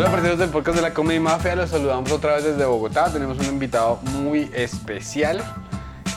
Hola, parceros del podcast de la Comedy Mafia. Los saludamos otra vez desde Bogotá. Tenemos un invitado muy especial.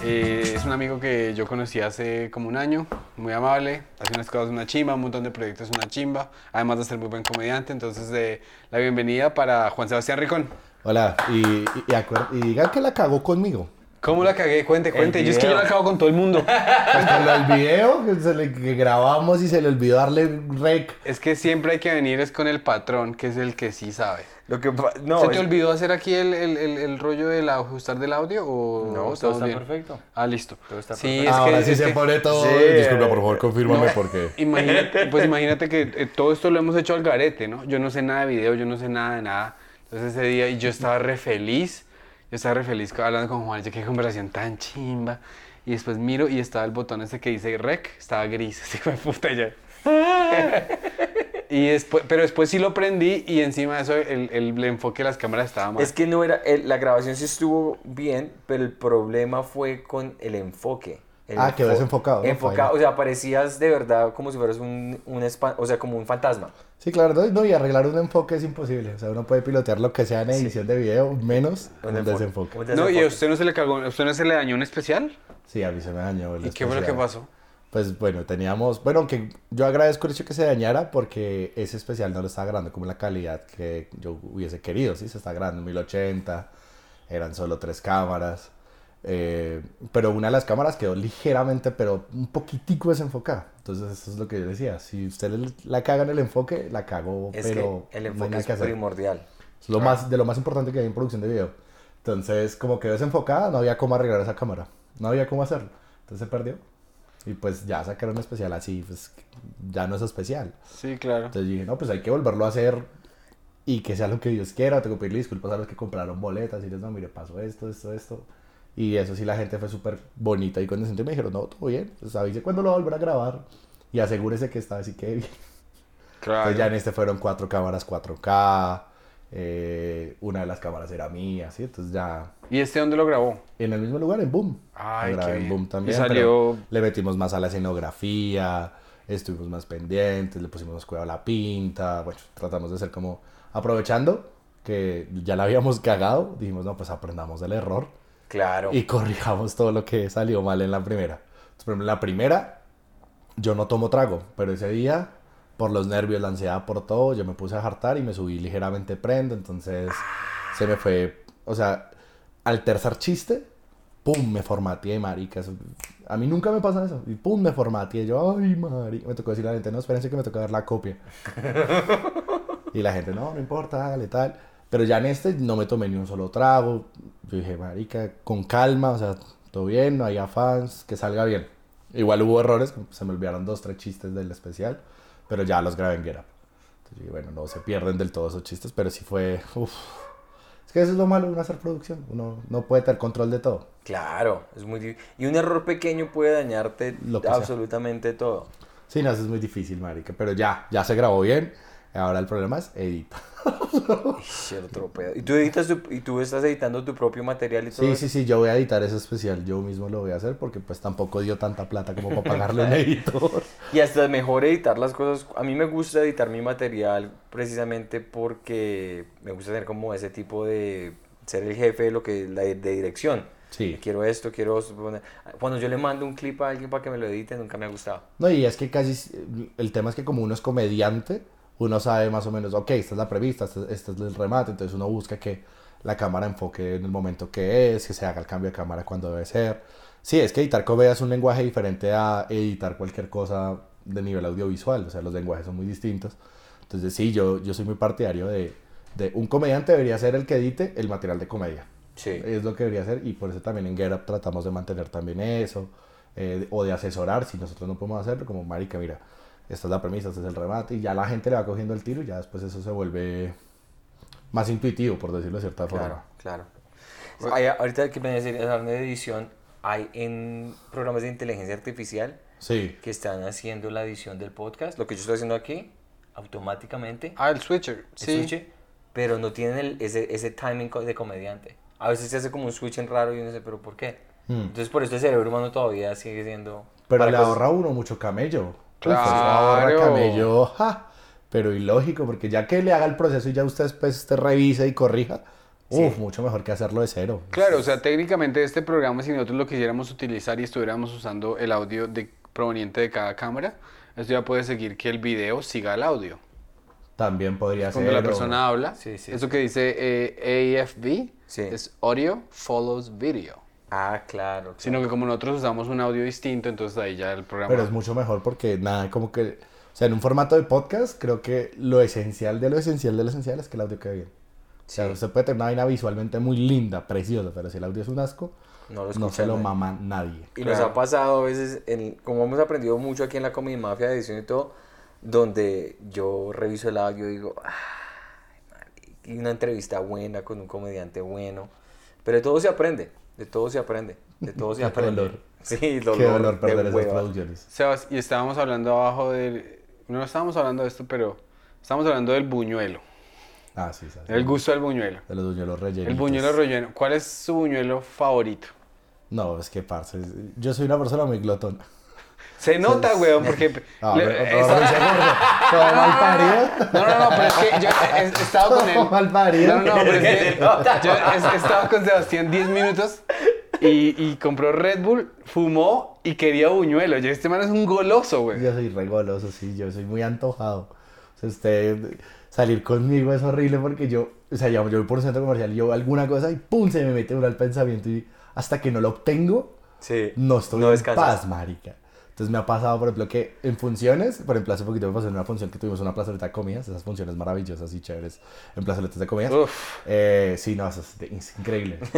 Eh, es un amigo que yo conocí hace como un año, muy amable, hace unas cosas una chimba, un montón de proyectos una chimba, además de ser muy buen comediante. Entonces, de la bienvenida para Juan Sebastián Ricón. Hola, y, y, y y digan que la cagó conmigo. ¿Cómo la cagué? Cuente, cuente. Yo es que yo la cago con todo el mundo. Pues con lo del video que, se le- que grabamos y se le olvidó darle rec. es que siempre hay que venir es con el patrón, que es el que sí sabe. Lo que no, ¿Se te es- olvidó hacer aquí el, el, el, el rollo del ajustar del audio o No, todo está bien? perfecto. Ah, listo. Todo está sí, perfecto. es Ahora que, sí es se que- pone todo. Sí, Disculpa, por favor, confírmame No, porque. Imagínate, pues imagínate que eh, todo esto lo hemos hecho al garete, ¿no? Yo no sé nada de video, yo no sé nada de nada. Entonces ese día y yo estaba re feliz, yo estaba re feliz hablando con Juan, yo qué conversación tan chimba. Y después miro y estaba el botón ese que dice rec, estaba gris, así fue puta ya. y después, pero después sí lo prendí y encima de eso el, el, el enfoque de las cámaras estaba mal. es que no era, el- la grabación sí estuvo bien, pero el problema fue con el enfoque. El Ah, quedó enfo- desenfocado, ¿no? Enfocado, o sea, parecías de verdad como si fueras un, un o sea, como un fantasma. Sí, claro, no, y arreglar un enfoque es imposible. O sea, uno puede pilotear lo que sea en edición de video, menos un enfoque. desenfoque. Un no, y a usted no se le cagó, a usted no se le dañó un especial. Sí, a mí se me dañó. el ¿Y qué fue lo que pasó? Pues bueno, teníamos. Bueno, aunque yo agradezco el hecho que se dañara porque ese especial no lo estaba grabando como la calidad que yo hubiese querido. Sí, se está grabando en 1080, eran solo tres cámaras. Eh, pero una de las cámaras quedó ligeramente, pero un poquitico desenfocada. Entonces, eso es lo que yo decía. Si usted le- la caga en el enfoque, la cago, Es pero que el no enfoque nada es que hacer. primordial. Es lo más, de lo más importante que hay en producción de video. Entonces, como quedó desenfocada, no había cómo arreglar esa cámara. No había cómo hacerlo. Entonces se perdió. Y pues ya sacaron un especial así, pues ya no es especial. Sí, claro. Entonces dije, no, pues hay que volverlo a hacer y que sea lo que Dios quiera. Tengo que pedirle disculpas a los que compraron boletas y les no, mire, pasó esto, esto, esto. Y eso sí, la gente fue súper bonita y condescendiente. Me dijeron, no, todo bien. Pues avise cuándo lo va a volver a grabar y asegúrese que esta vez sí que bien. Claro. Entonces ya en este fueron cuatro cámaras 4K. eh, una de las cámaras era mía, ¿sí? Entonces ya ¿Y este dónde lo grabó? en el mismo lugar, en Boom. Ay, grabé qué en. Boom Y también. salió- le metimos más a la escenografía, estuvimos más pendientes, le pusimos más cuidado a la pinta. Bueno, tratamos de ser como aprovechando que ya la habíamos cagado. Dijimos, no, pues aprendamos del error Claro. y corrijamos todo lo que salió mal en la primera. Entonces, por ejemplo, en la primera, yo no tomo trago, pero ese día, por los nervios, la ansiedad, por todo, yo me puse a jartar y me subí ligeramente prendo, entonces se me fue, o sea, al tercer chiste, pum, me formateé, marica. eso- a mí nunca me pasa eso. Y pum, me formateé. Yo, ay, marica. Me tocó decirle a la gente, no, espérense que me toca ver la copia. y la gente, no, no importa, hágale tal. Pero ya en este no me tomé ni un solo trago. Yo dije, marica, con calma, o sea, todo bien, no hay fans, que salga bien. Igual hubo errores, se me olvidaron dos, tres chistes del especial, pero ya los grabé en Get Up. Entonces bueno, no se pierden del todo esos chistes, pero sí fue, uff. Es que eso es lo malo de una hacer producción, uno no puede tener control de todo. Claro, es muy difícil. Y un error pequeño puede dañarte sea. absolutamente todo. Sí, no, eso es muy difícil, marica, pero ya, ya se grabó bien. Ahora el problema es editar. ¿Y tú, editas tu- y tú estás editando tu propio material y todo Sí, eso? sí, sí, yo voy a editar ese especial, yo mismo lo voy a hacer porque pues tampoco dio tanta plata como para pagarle a un editor. Y hasta mejor editar las cosas. A mí me gusta editar mi material precisamente porque me gusta tener como ese tipo de ser el jefe de lo que la de dirección. Sí. Quiero esto, quiero Cuando yo le mando un clip a alguien para que me lo edite, nunca me ha gustado. No, y es que casi, el tema es que como uno es comediante, uno sabe más o menos, ok, esta es la prevista, este, este es el remate, entonces uno busca que la cámara enfoque en el momento que es, que se haga el cambio de cámara cuando debe ser. Sí, es que editar comedia es un lenguaje diferente a editar cualquier cosa de nivel audiovisual, o sea, los lenguajes son muy distintos. Entonces sí, yo, yo soy muy partidario de, de un comediante debería ser el que edite el material de comedia. Sí. Es lo que debería hacer y por eso también en Get Up tratamos de mantener también eso eh, o de asesorar si nosotros no podemos hacerlo, como marica, mira, esta es la premisa, este es el remate y ya la gente le va cogiendo el tiro y ya después eso se vuelve más intuitivo, por decirlo de cierta Claro, forma. claro. Hay- ahorita que me decir, hablando de edición, hay en programas de inteligencia artificial Sí, que están haciendo la edición del podcast, lo que yo estoy haciendo aquí, automáticamente, Ah, el switcher. el Sí. switch, pero no tienen el- ese, ese timing de comediante. A veces se hace como un switch en raro y uno dice, pero ¿por qué? Mm. Entonces por eso el cerebro humano todavía sigue siendo... pero le cosas- ahorra a uno mucho camello. Uf, Claro. eso ahorra camello, ja, pero ilógico, porque ya que le haga el proceso y ya usted después te revise y corrija, uf, mucho mejor que hacerlo de cero. Claro, o sea, técnicamente este programa, si nosotros lo quisiéramos utilizar y estuviéramos usando el audio de, proveniente de cada cámara, esto ya puede seguir que el video siga el audio. También podría Cuando ser. la o- persona habla, Sí, sí. eso que dice eh, AFV Sí. es audio follows video. Ah, claro. Sino que como nosotros usamos un audio distinto, entonces ahí ya el programa... Pero es mucho mejor porque nada, como que, o sea, en un formato de podcast, creo que lo esencial de lo esencial de lo esencial es que el audio quede bien. O sea, usted puede tener una vaina visualmente muy linda, preciosa, pero si el audio es un asco, No lo no se lo mama nadie. Y nos ha pasado a veces, en- como hemos aprendido mucho aquí en la Comedy Mafia de edición y todo, donde yo reviso el audio y digo, y una entrevista buena con un comediante bueno. Pero todo se aprende, de todo se aprende, de todo se Qué aprende. dolor. Sí, dolor, Qué dolor de perder esas producciones. Sebas, y estábamos hablando abajo del... No estábamos hablando de esto, pero estábamos hablando del buñuelo. Ah, sí, ¿sabes? El gusto del buñuelo. De los buñuelos rellenos. El buñuelo relleno. ¿Cuál es su buñuelo favorito? No, es que, parce, yo soy una persona muy glotona. Se nota, weón, porque... Le- pero- todo mal parido. No, no, no, pero es que yo he, he estado con él. Todo mal parido. No, no, no, pero es que yo he, he estado con Sebastián 10 minutos y, y compró Red Bull, fumó y quería buñuelo. Yo, este man es un goloso, güey. Yo soy re goloso, sí, yo soy muy antojado. O sea, usted salir conmigo es horrible porque yo, o sea, yo, yo voy por un centro comercial y yo veo alguna cosa y pum, se me mete uno al pensamiento y hasta que no lo obtengo, Sí, no estoy no en descansas. paz, marica. Entonces me ha pasado, por ejemplo, que en funciones, por ejemplo, hace poquito me pasó en una función que tuvimos una plazoleta de comidas, esas funciones maravillosas y chéveres en plazoletas de comidas. Eh, sí, no, eso es, de- es increíble.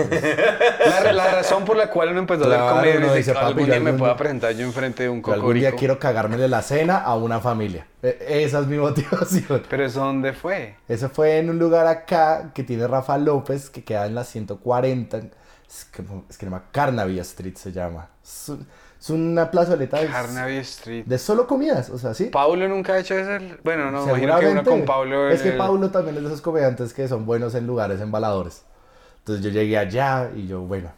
La, la razón por la cual uno empezó a Claro, hacer comedia dice, algún yo día me algún pueda presentar yo enfrente de un Yo algún día cocorico. quiero cagármele la cena a una familia. E- Esa es mi motivación. Pero eso dónde fue? Eso fue en un lugar acá que tiene Rafa López, que queda en la 140. Es que, es que no Carnaby Street se llama. Es, es una plazoleta de, Carnaby Street. de solo comidas, o sea, sí. Paulo nunca ha hecho eso. Bueno, no, imagino que uno con Paulo. Es que el- Paulo también es de esos comediantes que son buenos en lugares embaladores. Entonces yo llegué allá y yo, bueno.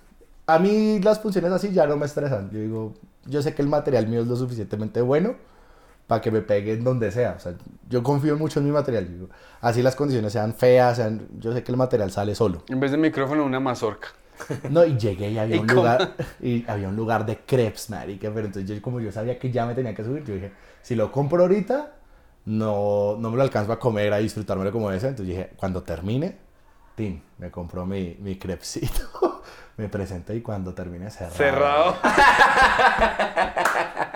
A mí las funciones así ya no me estresan. Yo digo, yo sé que el material mío es lo suficientemente bueno para que me pegue en donde sea. O sea, yo confío mucho en mi material. Digo, así las condiciones sean feas, sean, yo sé que el material sale solo. En vez de micrófono, una mazorca. No, y llegué y había ¿Y un cómo? lugar, y había un lugar de crepes, marica, pero entonces yo como yo sabía que ya me tenía que subir, yo dije, si lo compro ahorita, no, no me lo alcanzo a comer, a disfrutármelo como ese, entonces dije, cuando termine, tin, me compró mi, mi crepecito, me presenté y cuando termine cerrado. Cerrado.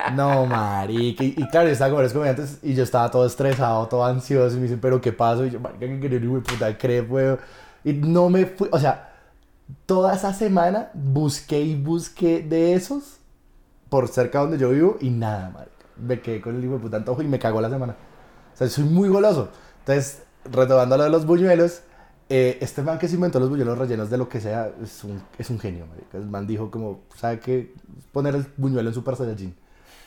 No, marica, y, y claro, yo estaba con varios comediantes y yo estaba todo estresado, todo ansioso, y me dicen, pero ¿qué pasó? Y yo, marica, que quería un puta crepe, weón. Y no me fui, o sea, toda esa semana busqué y busqué de esos por cerca donde yo vivo y nada, marica. Me quedé con el hijo de puta antojo y me cagó la semana. O sea, soy muy goloso. Entonces, retomando lo de los buñuelos, eh, este man que se inventó los buñuelos rellenos de lo que sea es un, es un genio, marica. El man dijo como, ¿sabe qué? Poner el buñuelo en Super Saiyajin.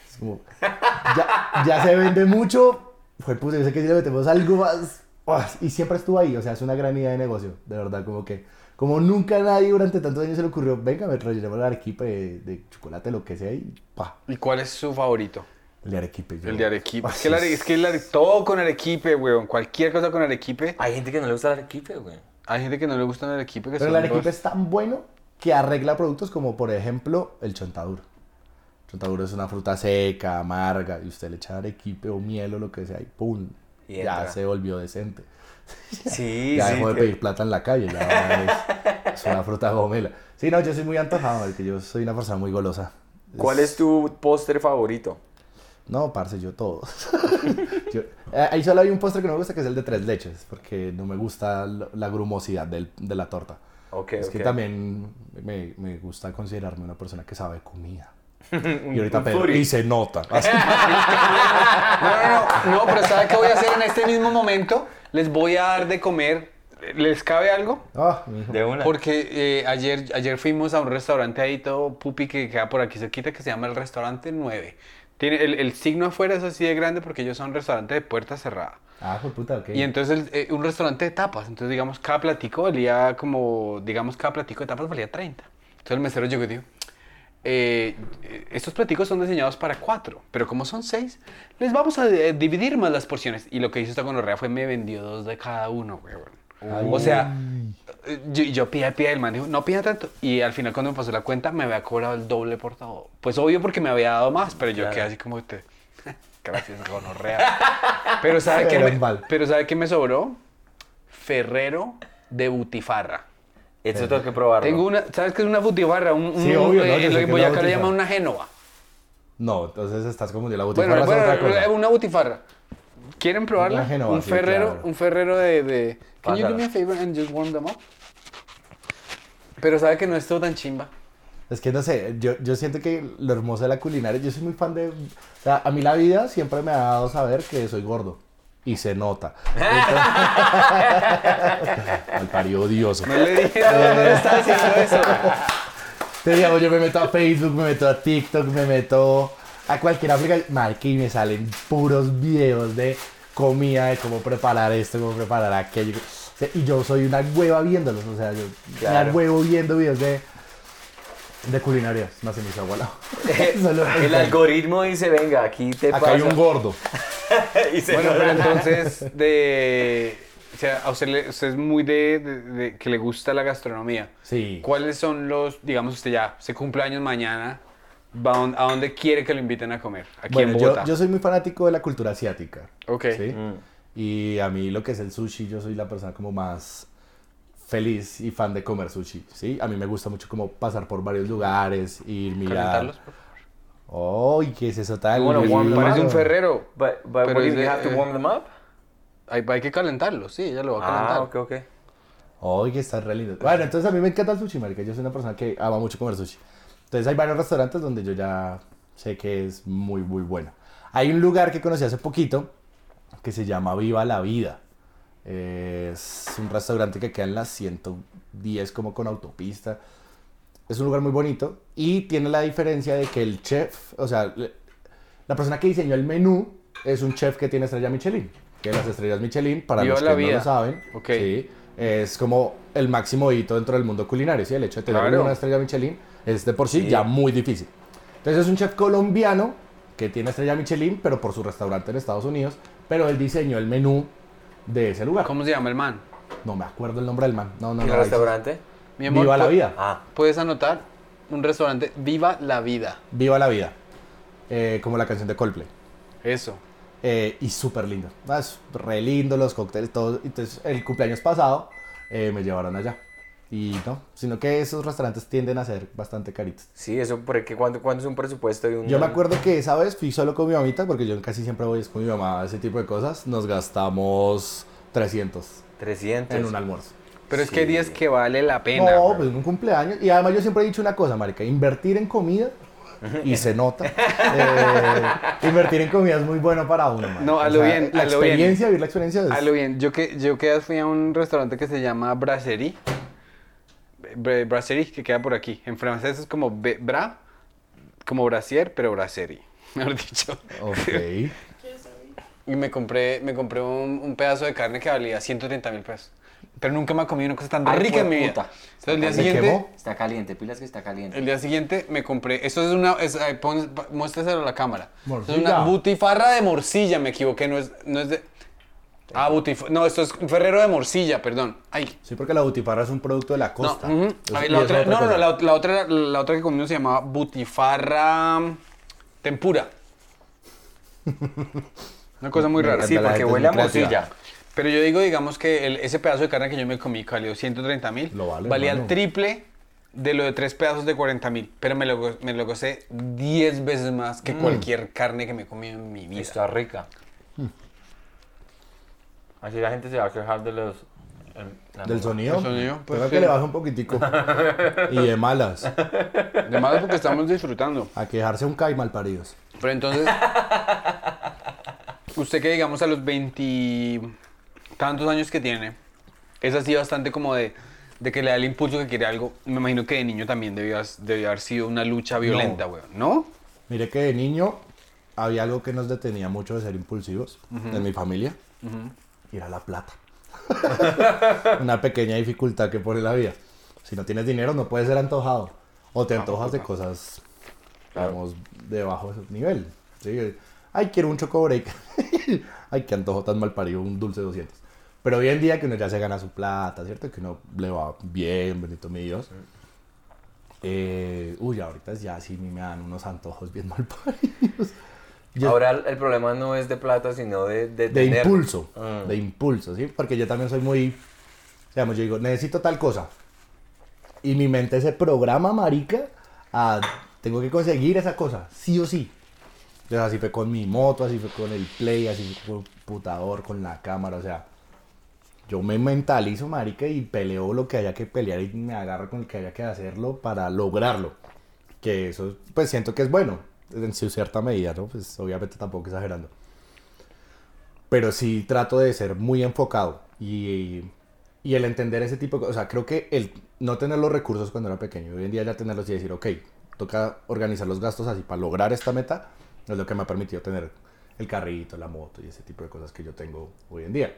Es como, ya, ya se vende mucho, fue puta, yo sé que si le metemos algo más, y siempre estuvo ahí, o sea, es una gran idea de negocio, de verdad, como que, como nunca a nadie durante tantos años se le ocurrió, venga, me rellenemos el arequipe de, de chocolate, lo que sea, y pa, ¿Y cuál es su favorito? el de arequipe. yo- El de Arequipe. Es que, el are- es que el are- todo con Arequipe, weón. Cualquier cosa con Arequipe. Hay gente que no le gusta el equipo, güey. Hay gente que no le gusta el Arequipe. Que Pero el arequipe es tan bueno que arregla productos como, por ejemplo, el chontaduro. El chontaduro es una fruta seca, amarga, y usted le echa arequipe o miel o lo que sea, y pum, Y ya entra. se volvió decente. Sí, ya sí. dejó de pedir plata en la calle, ya es, es una fruta gomela. Sí, no, yo soy muy antojado, porque yo soy una persona muy golosa. ¿Cuál es tu postre favorito? No, parce, yo todo. Yo- eh, ahí solo hay un postre que no me gusta, que es el de tres leches, porque no me gusta la, grumosidad del- de la torta. Ok, es ok. que también me, me gusta considerarme una persona que sabe comida. Y ahorita Pedro, y se nota. No, no, no, no, pero ¿sabe qué voy a hacer en este mismo momento? Les voy a dar de comer. ¿Les cabe algo? Ah, hijo. De una. Porque eh, ayer, ayer fuimos a un restaurante ahí todo pupi que queda por aquí cerquita que se llama el Restaurante 9. Tiene, el, el signo afuera es así de grande porque ellos son un restaurante de puerta cerrada. Ah, pues puta, ok. Y entonces el- eh, un restaurante de tapas, entonces digamos cada platico valía como, digamos cada platico de tapas valía 30. Entonces el mesero llegó y dijo, eh, estos platicos son diseñados para cuatro, pero como son seis, les vamos a eh, dividir más las porciones. Y lo que hizo esta gonorrea fue me vendió dos de cada uno, weón. O sea, yo, yo pide, pide, el man dijo, no pida tanto. Y al final cuando me pasó la cuenta me había cobrado el doble por todo. Pues obvio porque me había dado más, pero yo quedé así como te... Gracias, gonorrea. Pero ¿sabe me, mal. pero ¿sabe qué me sobró? Ferrero de butifarra. Eso tengo que probarlo. Tengo una, ¿sabes qué es una butifarra? Un, un, Sí, obvio, ¿no? eh, lo que en Boyacá le llaman una génova. No, entonces estás confundiendo la butifarra Bueno, es bueno, otra cosa. una butifarra. ¿Quieren probarla? Una génova, un sí, ferrero, claro. un ferrero de, de... Can you do me a favor and just warm them up? Pero sabe que no es todo tan chimba. Es que no sé, yo, yo siento que lo hermoso de la culinaria, yo soy muy fan de... O sea, a mí la vida siempre me ha dado saber que soy gordo. Y se nota. Al parido odioso. No le dije, no, no le estaba diciendo eso. Te digo, yo me meto a Facebook, me meto a TikTok, me meto a cualquier aplicación. Marica, y me salen puros videos de comida, de cómo preparar esto, cómo preparar aquello. O sea, y yo soy una hueva viéndolos. O sea, yo Claro. una huevo viendo videos de, de culinaria. No se me hizo agua al lado. Solo El algoritmo dice, venga, aquí te Acá pasa. hay un gordo. y se Bueno, pero entonces, de... O sea, a usted, le- usted es muy de, de- de que le gusta la gastronomía. Sí. ¿Cuáles son los, digamos, usted ya se cumple años mañana, va a dónde- ¿a dónde quiere que lo inviten a comer? Aquí Bueno, en yo, Bogotá. yo soy muy fanático de la cultura asiática. Ok. ¿sí? Mm. Y a mí lo que es el sushi, yo soy la persona como más feliz y fan de comer sushi, ¿sí? A mí me gusta mucho como pasar por varios lugares, ir, mirar. Calentarlos, por favor. ¡Ay, qué es eso tal! Bueno, Parece un ferrero. But, but Pero you have to warm them up? Hay, hay que calentarlos, sí, ella lo va a calentar. Ah, ok, ok. ¡Ay, que está re lindo! Bueno, entonces a mí me encanta el sushi, marica. Yo soy una persona que ama mucho comer sushi. Entonces hay varios restaurantes donde yo ya sé que es muy, muy bueno. Hay un lugar que conocí hace poquito que se llama Viva la Vida. Es un restaurante que queda en la 110 como con autopista. Es un lugar muy bonito y tiene la diferencia de que el chef, o sea, la persona que diseñó el menú es un chef que tiene estrella Michelin. Que las estrellas Michelin, para Viva los la que no vida. lo saben, Ok. sí, es como el máximo hito dentro del mundo culinario. ¿sí? El hecho de tener Claro. una estrella Michelin es de por sí, Sí. ya muy difícil. Entonces es un chef colombiano que tiene estrella Michelin, pero por su restaurante en Estados Unidos, pero él diseñó el menú de ese lugar. ¿Cómo se llama el man? No me acuerdo el nombre del man. No, no, ¿Y no. el restaurante? Mi amor, Viva la vida. Ah, Puedes anotar un restaurante, Viva la Vida. Viva la vida. Eh, como la canción de Coldplay. Eso. Eh, y súper lindo. Ah, Es re lindo, los cócteles, todo. Entonces, el cumpleaños pasado eh, me llevaron allá. Y no, sino que esos restaurantes tienden a ser bastante caritos. sí, eso, porque ¿cuánto, cuánto es un presupuesto de un... Yo me acuerdo que esa vez fui solo con mi mamita, porque yo casi siempre voy con mi mamá a ese tipo de cosas. Nos gastamos 300 300. en un almuerzo. Pero es que hay días que vale la pena. No, güey. pues en un cumpleaños. Y además yo siempre he dicho una cosa, marica, invertir en comida, y se nota, eh, invertir en comida es muy bueno para uno. marica. No, a lo bien, La a lo bien. experiencia, vivir la experiencia es... A lo bien, yo que yo que fui a un restaurante que se llama Brasserie. Bra- Brasserie, que queda por aquí. En francés es como be- bra, como brasier, pero brasserie, mejor dicho. Ok. Y me compré, me compré un, un pedazo de carne que valía 130 mil pesos. Pero nunca me ha comido una cosa tan Ay, rica en mi vida. puta. Entonces el día ¿Se siguiente, quemó? Está caliente, pilas que está caliente. el día siguiente me compré, esto es una, es, eh, pon- muéstraselo a la cámara. Esto es Morcilla. una butifarra de morcilla, me equivoqué, no es, no es de... Ah, butifarra, no, esto es un ferrero de morcilla, perdón. Ay, Sí, porque la butifarra es un producto de la no, costa. Ay, y la otra, otra no, no, no, la, la otra, la otra que comimos se llamaba butifarra tempura. Una cosa muy rara. Sí, porque huele a morcilla. Pero yo digo, digamos que el- ese pedazo de carne que yo me comí, que valió 130 mil, Lo vale, valía el triple de lo de tres pedazos de 40 mil. Pero me lo, me lo gocé 10 veces más Mm. que cualquier carne que me he comido en mi vida. Está rica. Así la gente se va a quejar de los... el- la Del sonido. El sonido, pues, Tengo sí. que le baje un poquitico. y de malas. De más porque estamos disfrutando. A quejarse un cae malparidos. Pero entonces, usted que digamos a los 20 tantos años que tiene, es así bastante como de, de que le da el impulso que quiere algo. Me imagino que de niño también debió, has- debió haber sido una lucha violenta, weón. ¿No? Mire que de niño había algo que nos detenía mucho de ser impulsivos en mi familia. Ir a la plata. Una pequeña dificultad que pone la vida. Si no tienes dinero no puedes ser antojado. O te antojas de cosas debajo de ese nivel. ¿sí? Ay, quiero un choco break. Ay, qué antojo tan mal parido, un dulce 200. Pero hoy en día que uno ya se gana su plata, ¿cierto? Que uno le va bien, bendito mi Dios. Eh, uy, ahorita ya sí me dan unos antojos bien mal paridos. Yo- Ahora el, problema no es de plata, sino de... De, de impulso, Mm. de impulso, ¿sí? Porque yo también soy muy, digamos, yo digo, necesito tal cosa. Y mi mente se programa, marica, a, tengo que conseguir esa cosa, sí o sí. Entonces así fue con mi moto, así fue con el play, así fue con el computador, con la cámara, o sea, yo me mentalizo, marica, y peleo lo que haya que pelear y me agarro con el que haya que hacerlo para lograrlo. Que eso, pues siento que es bueno, en su cierta medida, ¿no? Pues obviamente tampoco exagerando. Pero sí trato de ser muy enfocado y, y el entender ese tipo de cosas. O sea, creo que el no tener los recursos cuando era pequeño, hoy en día ya tenerlos y decir, ok, toca organizar los gastos así para lograr esta meta, es lo que me ha permitido tener el carrito, la moto y ese tipo de cosas que yo tengo hoy en día.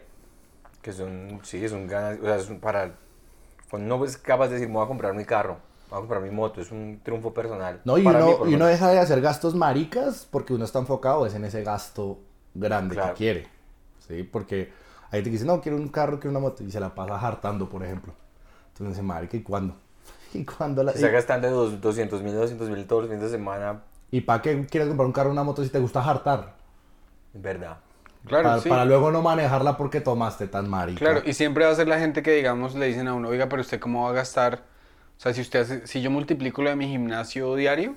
Que son, sí, es un ganas, o sea, es un para... Cuando uno es capaz de decir, me voy a comprar mi carro, voy a comprar mi moto, es un triunfo personal. No, y Para uno, y uno deja de hacer gastos maricas porque uno está enfocado es en ese gasto grande Claro. que quiere. ¿sí? Porque hay gente que dice, no, quiero un carro, quiero una moto, y se la pasa hartando, por ejemplo. Entonces dice, marica, ¿y cuándo? ¿Y cuándo la...? Se está gastando dos- 200 mil, 200 mil todos los fines de semana, ¿Y para qué quieres comprar un carro o una moto si te gusta hartar? verdad. Claro, para, sí. para luego no manejarla porque tomaste tan marica. Claro, y siempre va a ser la gente que, digamos, le dicen a uno, oiga, pero usted cómo va a gastar, o sea, si usted hace, si yo multiplico lo de mi gimnasio diario,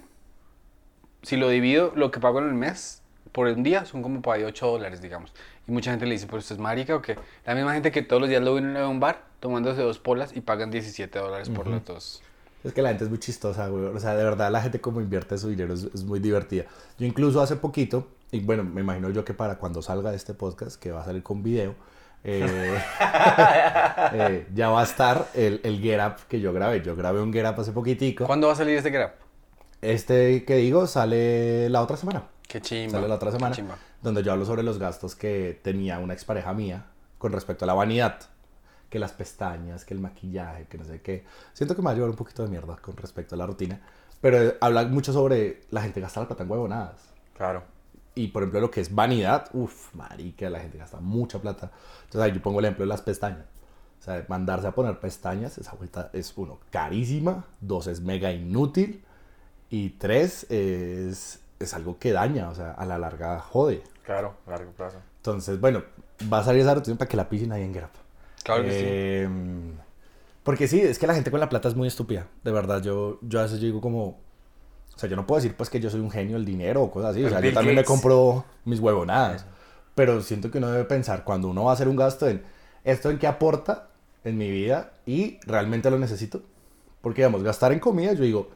si lo divido, lo que pago en el mes por un día son como para ahí 8 dólares, digamos. Y mucha gente le dice, pero usted es marica o qué? La misma gente que todos los días lo ven en un bar tomándose dos polas y pagan 17 dólares por los dos. Es que la gente es muy chistosa, güey. O sea, de verdad, la gente como invierte su dinero es, es muy divertida. Yo incluso hace poquito, y bueno, me imagino yo que para cuando salga este podcast, que va a salir con video, eh, eh, ya va a estar el, el Get Up que yo grabé. Yo grabé un Get Up hace poquitico. ¿Cuándo va a salir este grab? Este que digo sale la otra semana. Qué chimba. Sale la otra semana. Donde yo hablo sobre los gastos que tenía una expareja mía con respecto a la vanidad. Que las pestañas, que el maquillaje, que no sé qué. Siento que me va a llevar un poquito de mierda con respecto a la rutina. Pero habla mucho sobre la gente gasta la plata en huevonadas. Claro. Y por ejemplo, lo que es vanidad, uff, marica, la gente gasta mucha plata. Entonces ahí yo pongo el ejemplo de las pestañas. O sea, mandarse a poner pestañas, esa vuelta es uno, carísima. Dos, es mega inútil. Y tres, es, es algo que daña, o sea, a la larga jode. Claro, a largo plazo. Entonces, bueno, va a salir esa rutina para que la pisen ahí en Grab. Claro que sí. Eh, Porque sí, es que la gente con la plata es muy estúpida. De verdad, yo, yo a veces digo como... O sea, yo no puedo decir pues que yo soy un genio del dinero o cosas así. O sea, yo también me compro mis huevonadas. Pero siento que uno debe pensar cuando uno va a hacer un gasto en esto en qué aporta en mi vida y realmente lo necesito. Porque, digamos, gastar en comida, yo digo,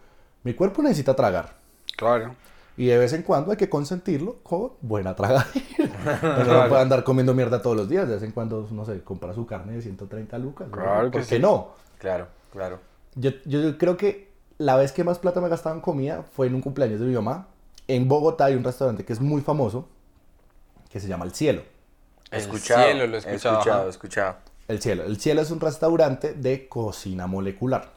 mi cuerpo necesita tragar. Claro. Y de vez en cuando hay que consentirlo con buena tragadera. Pero no puede andar comiendo mierda todos los días. De vez en cuando, no sé, compra su carne de 130 lucas. ¿no? Claro que ¿Por qué sí. no? Claro, claro. Yo, yo creo que la vez que más plata me gastaba en comida fue en un cumpleaños de mi mamá. En Bogotá hay un restaurante que es muy famoso, que se llama El Cielo. El Escuchado, cielo lo he escuchado, Escuchado, ajá. escuchado. El Cielo. El Cielo es un restaurante de cocina molecular.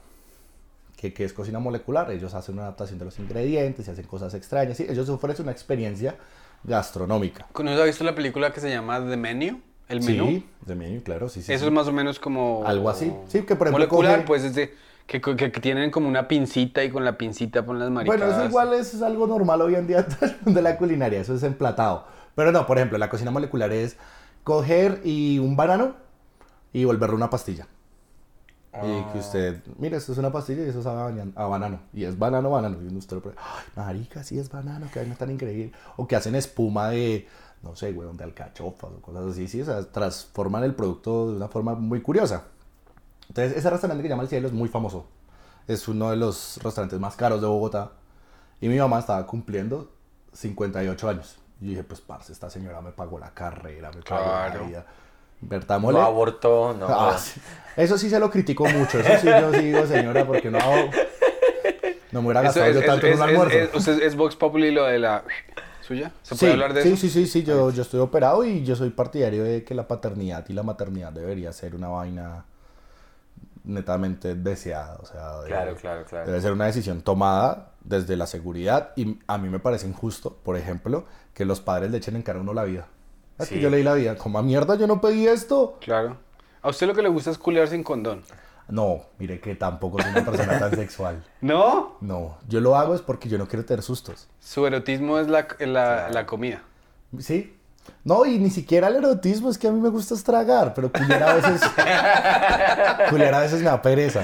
¿Qué, qué es cocina molecular? Ellos hacen una adaptación de los ingredientes y hacen cosas extrañas. ¿sí? Ellos ofrecen una experiencia gastronómica. ¿No has visto la película que se llama The Menu? El menú. Sí, de menú, claro, sí, sí. Eso sí. es más o menos como... Algo así. Sí, que por ejemplo Molecular, coge- pues es de... Que, que- que tienen como una pincita y con la pincita ponen las maricadas. Bueno, eso igual es, es algo normal hoy en día de la culinaria, eso es emplatado. Pero no, por ejemplo, la cocina molecular es coger y un banano y volverlo una pastilla. Y que usted, mire, esto es una pastilla y eso es a, a banano. Y es banano, banano. Y usted lo prueba, ay, marica, sí es banano, que vaina tan increíble. O que hacen espuma de, no sé, weón, de alcachofas o cosas así, sí, o sea, transforman el producto de una forma muy curiosa. Entonces, ese restaurante que se llama El Cielo es muy famoso. Es uno de los restaurantes más caros de Bogotá. Y mi mamá estaba cumpliendo 58 años. Y dije, pues, parce, esta señora me pagó la carrera, me pagó Claro. la vida. Bertamole. No abortó, no. Ah, sí. Eso sí se lo critico mucho. Eso sí yo digo, señora, porque no. No me hubiera gastado yo es, tanto en es, un es, almuerzo. es- usted es Vox Populi lo de la... ¿Suya? ¿Se puede sí, hablar de sí, eso? sí, sí, sí, yo, yo estoy operado y yo soy partidario de que la paternidad y la maternidad debería ser una vaina netamente deseada. O sea, debe- Claro, claro, claro. Debe ser una decisión tomada desde la seguridad y a mí me parece injusto, por ejemplo, que los padres le echen en cara a uno la vida. Es que Sí. yo leí la vida, como a mierda, yo no pedí esto. Claro. A usted lo que le gusta es culiar sin condón. No, mire que tampoco soy una persona tan sexual. ¿No? No, yo lo hago es porque yo no quiero tener sustos. Su erotismo es la, la, la comida. ¿Sí? No, y ni siquiera el erotismo, es que a mí me gusta estragar, pero culiar a veces... culiar a veces me da pereza.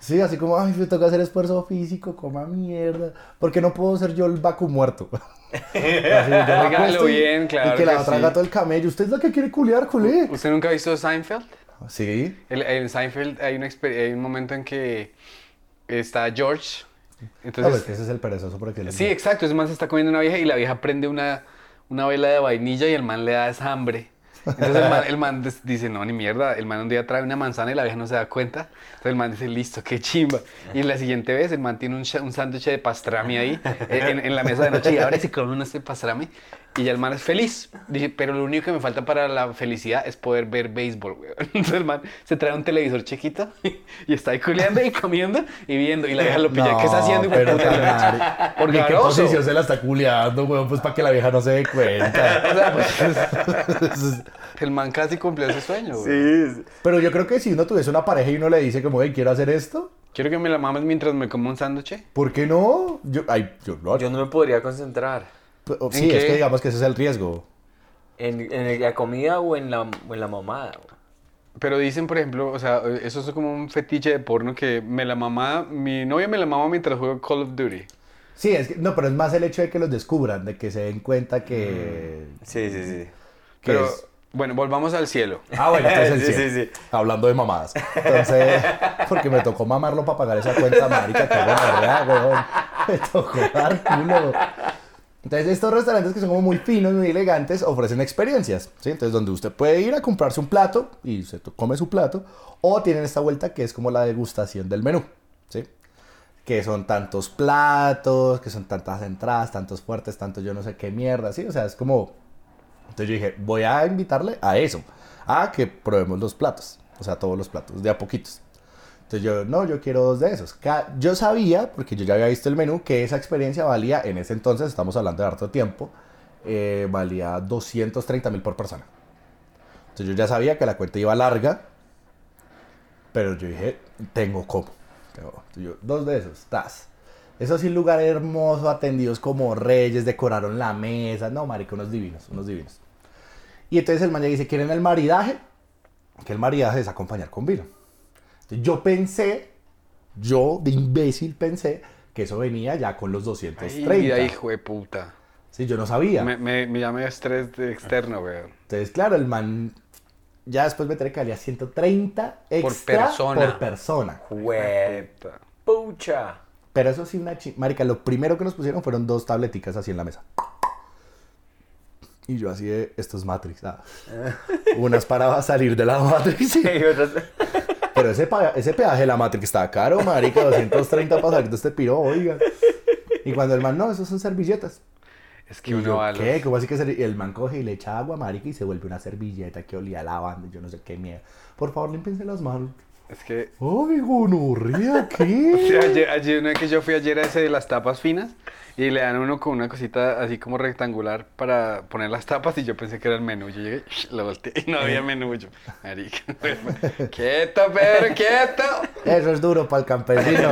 Sí, así como, ay, me toca hacer esfuerzo físico, coma mierda. Porque no puedo ser yo el vacu muerto. Hágalo bien, claro Y que la que otra sí. gato el camello. ¿Usted es la que quiere culiar, culé? ¿Usted nunca ha visto Seinfeld? Sí. El- en Seinfeld hay, una exper- hay un momento en que está George. No, Entonces, pues que ese es el perezoso porque él- sí, exacto. Ese man se está comiendo una vieja y la vieja prende una, una vela de vainilla y el man le da esa hambre. Entonces el man, el man dice, no, ni mierda. El man un día trae una manzana y la vieja no se da cuenta. Entonces el man dice, listo, qué chimba. Y la siguiente vez el man tiene un, un sándwich de pastrami ahí en, en la mesa de noche y y se come uno este pastrami. Y ya el man es feliz. Dice, pero lo único que me falta para la felicidad es poder ver béisbol, güey. Entonces el man se trae un televisor chiquito y está ahí culeando y comiendo y viendo. Y la vieja lo pilla. ¿Qué está haciendo? pero puta? tan mari- Por ¿En qué posición se la está culiando, weón? Pues para que la vieja no se dé cuenta. O sea, pues, el man casi cumplió ese sueño, güey. Sí, Pero yo creo que si uno tuviese una pareja y uno le dice como, hey, quiero hacer esto, Quiero que me la mames mientras me como un sándwich. ¿por qué no? Yo, ay, yo hago. yo no me podría concentrar Sí, es qué? que digamos que ese es el riesgo. en, en la comida o en la, o en la mamada. Pero dicen, por ejemplo, o sea, eso es como un fetiche de porno que me la mamá, mi novia me la mama mientras juego Call of Duty. Sí, es que, no, pero es más el hecho de que los descubran, de que se den cuenta que... Sí, sí, sí. que Pero, es- bueno, volvamos al cielo. Ah, bueno, entonces el Sí, cielo. sí, sí. Hablando de mamadas. Entonces, porque me tocó mamarlo para pagar esa cuenta, marica, que weón. Me tocó dar culo. Entonces, estos restaurantes que son como muy finos, muy elegantes, ofrecen experiencias. Entonces, donde usted puede ir a comprarse un plato y se come su plato, o tienen esta vuelta que es como la degustación del menú, ¿sí? Que son tantos platos, que son tantas entradas, tantos fuertes, tantos yo no sé qué mierda, ¿sí? O sea, es como... Entonces yo dije, voy a invitarle a eso, a que probemos los platos, o sea, todos los platos, de a poquitos. Entonces yo, no, yo quiero dos de esos. Yo sabía, porque yo ya había visto el menú, que esa experiencia valía, en ese entonces, estamos hablando de harto tiempo, eh, valía 230 mil por persona. Entonces yo ya sabía que la cuenta iba larga, pero yo dije, tengo cómo. Tengo- dos de esos, tas. Eso sí, lugar hermoso, atendidos como reyes, decoraron la mesa. No, marica, unos divinos, unos divinos. Y entonces el man ya dice, ¿quieren el maridaje? Que el maridaje es acompañar con vino. Entonces yo pensé, yo de imbécil pensé que eso venía ya con los 230. Ay, hijo de puta. Sí, yo no sabía. Me, me, me llama estrés de externo, güey. Entonces, claro, el man ya después me enteré que valía 130 extra persona. por persona. Puta. Pucha. Pero eso sí, una chi... Marica, lo primero que nos pusieron fueron dos tableticas así en la mesa. Y yo así de, esto es Matrix. ah. Unas para salir de la Matrix. sí. Y otras- Pero ese, ese peaje de la Matrix estaba caro, marica. 230 para salir de este piro, oiga. Y cuando el man, no, esos son servilletas. Es que Y uno yo, va a los- ¿qué? ¿Cómo así que y el man coge y le echa agua, marica, y se vuelve una servilleta que olía a lavanda yo no sé qué mierda. Por favor, límpense las manos. Es que... ¡Ay, gonorrea! ¿Qué? Ayer, ayer, una vez que yo fui ayer a ese de las tapas finas y le dan uno con una cosita así como rectangular para poner las tapas y yo pensé que era el menú. Yo llegué, lo volteé y no había menú. Yo, marica, quieto, Pedro, quieto. Eso es duro para el campesino.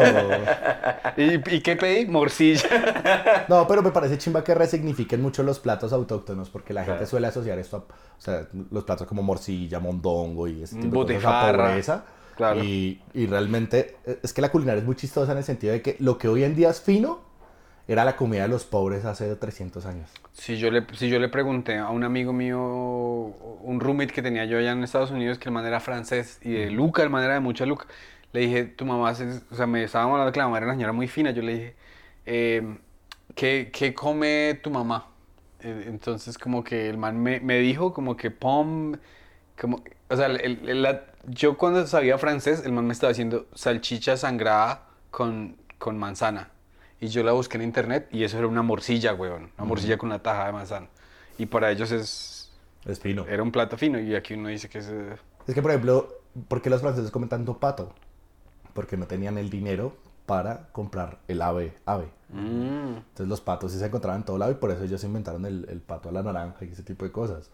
¿Y, ¿Y qué pedí? Morcilla. No, pero me parece chimba que resignifiquen mucho los platos autóctonos porque la gente Claro. suele asociar esto a, o sea, los platos como morcilla, mondongo y ese tipo de cosas a Butifarra. pobreza. Claro. Y, y realmente eh, es que la culinaria es muy chistosa en el sentido de que lo que hoy en día es fino era la comida de los pobres hace 300 años. Si yo, le, si yo le pregunté a un amigo mío, un roommate que tenía yo allá en Estados Unidos, que el man era francés y de Luca, el man era de mucha Luca, le dije, tu mamá, o sea, me estábamos hablando que la mamá era una señora muy fina, yo le dije, eh, ¿qué, qué come tu mamá? Eh, Entonces como que el man me, me dijo como que pom, como, o sea, el- el- la- yo cuando sabía francés, el man me estaba haciendo salchicha sangrada con, con manzana. Y yo la busqué en internet y eso era una morcilla, weón. Una morcilla con una taja de manzana. Y para ellos es, Es fino. era un plato fino y aquí uno dice que es... Es que, por ejemplo, ¿por qué los franceses comen tanto pato? Porque no tenían el dinero para comprar el ave, ave. Mm. Entonces los patos sí se encontraban en todo lado y por eso ellos inventaron el, el pato a la naranja y ese tipo de cosas.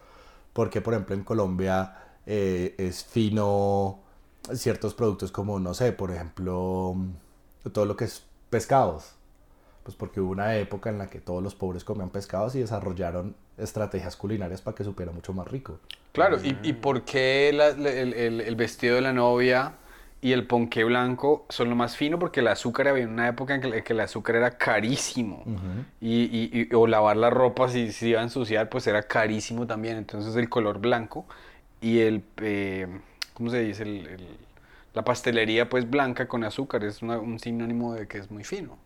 Porque, por ejemplo, en Colombia eh, es fino ciertos productos como, no sé, por ejemplo, todo lo que es pescados. Pues porque hubo una época en la que todos los pobres comían pescados y desarrollaron estrategias culinarias para que supiera mucho más rico. Claro, ¿y, y por qué la- el, el- el vestido de la novia y el ponqué blanco son lo más fino? Porque el azúcar había una época en que, que el azúcar era carísimo. y, y- y- o lavar la ropa si se iba a ensuciar, pues era carísimo también. Entonces el color blanco y el, eh, ¿cómo se dice? El- el- la pastelería pues blanca con azúcar es una- un sinónimo de que es muy fino.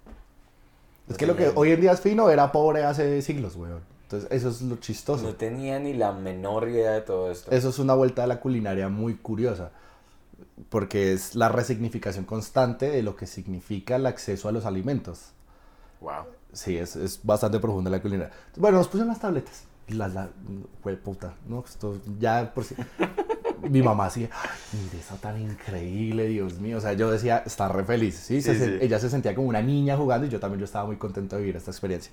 Es que lo que hoy en día es fino era pobre hace siglos, weón. Entonces eso es lo chistoso. No tenía ni la menor idea de todo esto. Eso es una vuelta a la culinaria muy curiosa, porque es la resignificación constante de lo que significa el acceso a los alimentos. Wow. Sí, es, es bastante profunda la culinaria. Bueno, nos pusieron las tabletas. La, la, fue puta, ¿no? Esto ya por si... Mi mamá así, "Ay, mire, eso tan increíble, Dios mío. O sea, yo decía, está re feliz, ¿sí? Se Sí. Ella se sentía como una niña jugando y yo también yo estaba muy contento de vivir esta experiencia.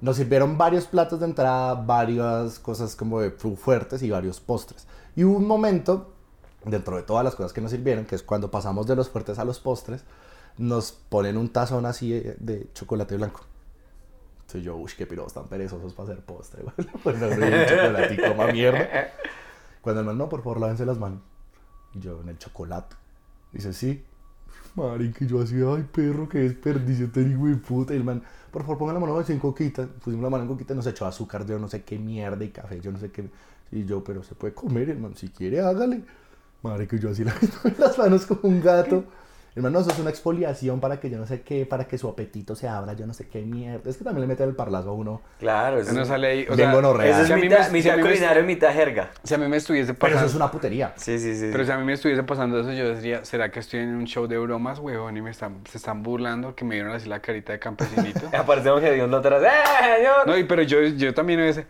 Nos sirvieron varios platos de entrada, varias cosas como de fu- fuertes y varios postres. Y hubo un momento, dentro de todas las cosas que nos sirvieron, que es cuando pasamos de los fuertes a los postres, nos ponen un tazón así de, de chocolate blanco. Entonces yo, uy, qué piros tan perezosos para hacer postre, güey. Pues no, un chocolatico, más mierda. Cuando el man, no, por favor, lávense las manos. Y yo, en el chocolate. Dice, sí. Marica, yo así, ay, perro, qué desperdicio tan hijo de puta. Y el man, por favor, pongan la mano en coquita. Pusimos la mano en coquita, nos echó azúcar, yo no sé qué mierda y café, yo no sé qué. Y yo, pero se puede comer, el man, si quiere, hágale. Marica, yo así lavándome las manos como un gato. Hermano, eso es una exfoliación para que yo no sé qué, para que su apetito se abra, yo no sé qué mierda. Es que también le mete el parlazo a uno. Claro, eso, Uno sale ahí, o Bien sea, eso es si a mitad, me- mitad si a mí me- culinario, mitad jerga. Si a mí me estuviese Pero eso pasando... es una putería. Sí, sí, sí. Pero si a mí me estuviese pasando eso, yo diría, ¿será que estoy en un show de bromas, huevón? Y me están, se están burlando, que me dieron así la carita de campesinito. Aparece un hediondo atrás. ¡Eh, señor! No, y- pero yo, yo también ese...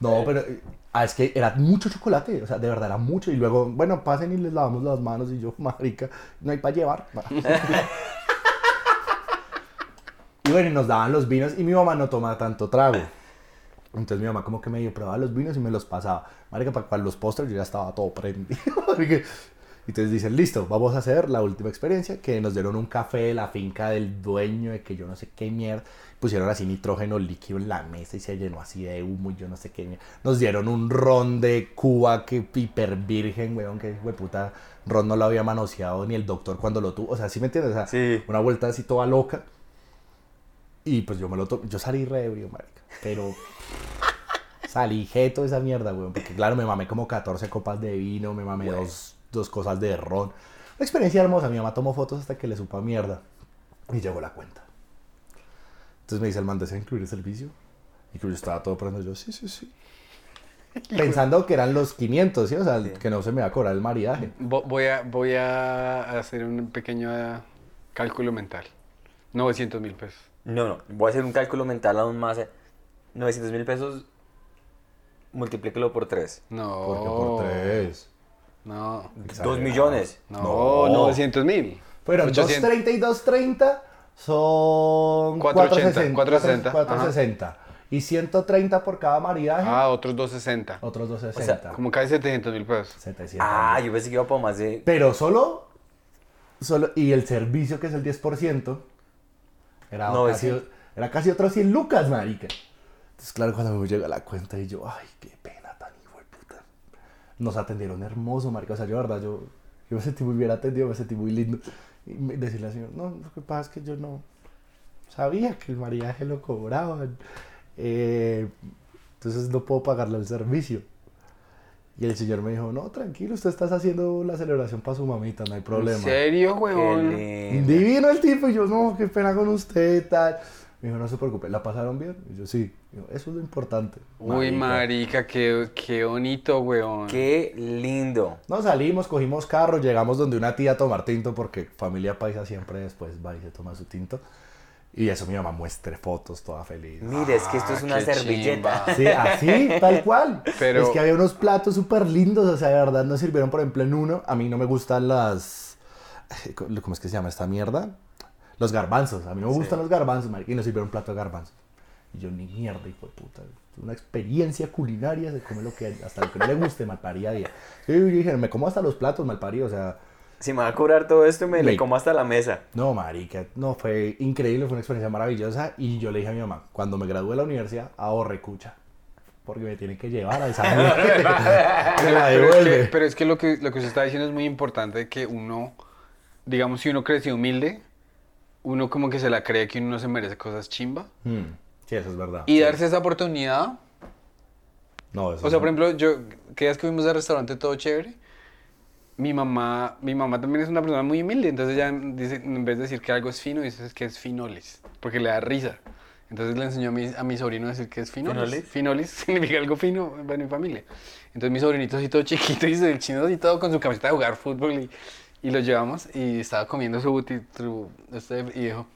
No, pero eh, ah, es que era mucho chocolate, o sea, de verdad era mucho. Y luego, bueno, pasen y les lavamos las manos. Y yo, marica, no hay para llevar. y bueno, y nos daban los vinos y mi mamá no toma tanto trago. Entonces mi mamá como que medio probaba los vinos y me los pasaba. Marica, para, para los postres yo ya estaba todo prendido. porque- Entonces dicen, listo, vamos a hacer la última experiencia, que nos dieron un café de la finca del dueño, de que yo no sé qué mierda. Pusieron así nitrógeno líquido en la mesa y se llenó así de humo y yo no sé qué mierda. Nos dieron un ron de Cuba que hiper virgen, weón, que puta ron no lo había manoseado ni el doctor cuando lo tuvo. O sea, ¿sí me entiendes? O sea, Sí. una vuelta así toda loca. Y pues yo me lo to- yo salí re ebrio, marica. Pero salí jeto de esa mierda, weón. Porque claro, me mamé como 14 copas de vino, me mamé dos, dos cosas de ron. Una experiencia hermosa. Mi mamá tomó fotos hasta que le supo a mierda. Y llegó la cuenta. Entonces me dice el man, ¿desea incluir el servicio? Y que yo estaba todo pronto. Yo, sí, sí, sí. Pensando que eran los 500, ¿sí? O sea, que no se me va a cobrar el maridaje. Vo- Voy a, voy a hacer un pequeño eh, cálculo mental. 900 mil pesos. No, no. Voy a hacer un cálculo mental aún más. eh. 900 mil pesos, multiplíquelo por 3. No. Porque por tres. No. 2 millones. No, No. 900 mil. Fueron 800. 230 y 230 son 480, 460. 460, 460. Y 130 por cada maridaje. Ah, otros 260. Otros 260. Como casi 700 mil pesos. 700. Ah, yo pensé que iba por más de. Pero solo, solo. Y el servicio, que es el 10%, era, No, casi, era casi otros 100 lucas, marica. Entonces, claro, cuando me llega la cuenta y yo, ay, qué pena tan hijo de puta. Nos atendieron hermoso, marica. O sea, yo, de verdad, yo, yo me sentí muy bien atendido, me sentí muy lindo. Y me- decirle al señor, no, lo que pasa es que yo no sabía que el maridaje lo cobraban. Eh, entonces no puedo pagarle el servicio. Y el señor me dijo, no, tranquilo, usted está haciendo la celebración para su mamita, no hay problema. ¿En serio, huevón? Divino el tipo, y yo, no, qué pena con usted, tal. Me dijo, no se preocupe, ¿la pasaron bien? Y yo, sí. Eso es lo importante. Uy, marica, qué, qué bonito, huevón. Qué lindo. Nos salimos, cogimos carro, llegamos donde una tía a tomar tinto, porque familia paisa siempre después va y se toma su tinto. Y eso mi mamá muestre fotos toda feliz. Mire, es que esto es Ah, una servilleta. chimba. Sí, así, tal cual. Pero- Es que había unos platos súper lindos, o sea, de verdad nos sirvieron, por ejemplo, en uno. A mí no me gustan las. ¿Cómo es que se llama esta mierda? Los garbanzos. A mí no me gustan los garbanzos, marica, y nos sirvieron un plato de garbanzos. Y yo, ni mierda, hijo de puta. Una experiencia culinaria, se come lo que hasta lo que no le guste, malparía día. Sí, yo dije, me como hasta los platos, malparido, o sea. Si me va a cobrar todo esto, me le como hasta la mesa. No, marica, no, fue increíble, fue una experiencia maravillosa. Y yo le dije a mi mamá, cuando me gradué de la universidad, ahorre cucha. Porque me tiene que llevar a esa mierda. me la Pero es que, devuelve. pero es que lo que lo que usted está diciendo es muy importante que uno, digamos, si uno creció humilde, uno como que se la cree que uno no se merece cosas chimba. Mm, sí, eso es verdad. Y darse esa oportunidad. No, eso O sea, no. por ejemplo, yo, que días que fuimos al restaurante todo chévere, mi mamá, mi mamá también es una persona muy humilde, entonces ella dice, en vez de decir que algo es fino, dice que es finolis, porque le da risa. Entonces le enseñó a mi, a mi sobrino a decir que es finolis. ¿Finolis? Finolis significa algo fino en mi familia. Entonces mi sobrinito así todo chiquito y el chino así todo con su camiseta de jugar fútbol y, y lo llevamos y estaba comiendo su, buti- su- este, y dijo,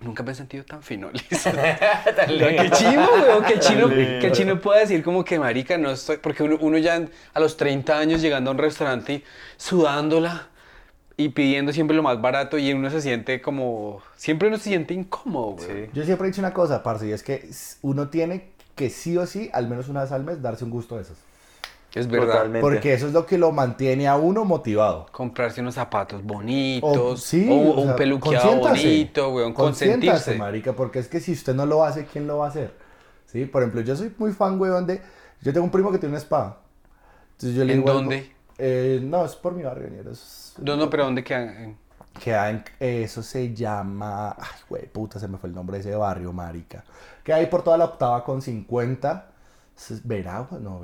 nunca me he sentido tan finolis. qué chino, weón, qué chino, qué chino puede decir como que marica no estoy, porque uno, uno ya a los 30 años llegando a un restaurante y sudándola y pidiendo siempre lo más barato y uno se siente como, siempre uno se siente incómodo, güey. Sí. Yo siempre he dicho una cosa, parce, y es que uno tiene que sí o sí, al menos una vez al mes, darse un gusto de esos. Es verdad. Totalmente. Porque eso es lo que lo mantiene a uno motivado. Comprarse unos zapatos bonitos, O, sí, o, o o un sea, peluqueado bonito, weón, consentirse. marica, porque es que si usted no lo hace, ¿quién lo va a hacer? Sí, por ejemplo, yo soy muy fan, weón, de... Yo tengo un primo que tiene una spa. Entonces yo le ¿En digo dónde? Eh, no, es por mi barrio, ñero, es- No, no, pero ¿dónde quedan? Queda en, eso se llama, ay, güey, puta, se me fue el nombre de ese barrio, marica. Que hay por toda la octava con 50, ¿es Veragua, no,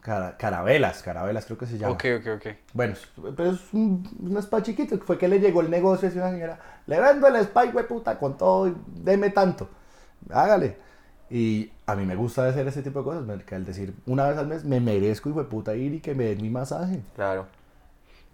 Cara- Carabelas, Carabelas creo que se llama. Ok, ok, ok. Bueno, pero es un, un spa chiquito, que fue que le llegó el negocio y una señora, le vendo el spa, güey, puta, con todo, deme tanto, hágale. Y a mí me gusta hacer ese tipo de cosas, marica, el decir, una vez al mes me merezco, hijo de puta, ir y que me den mi masaje. Claro.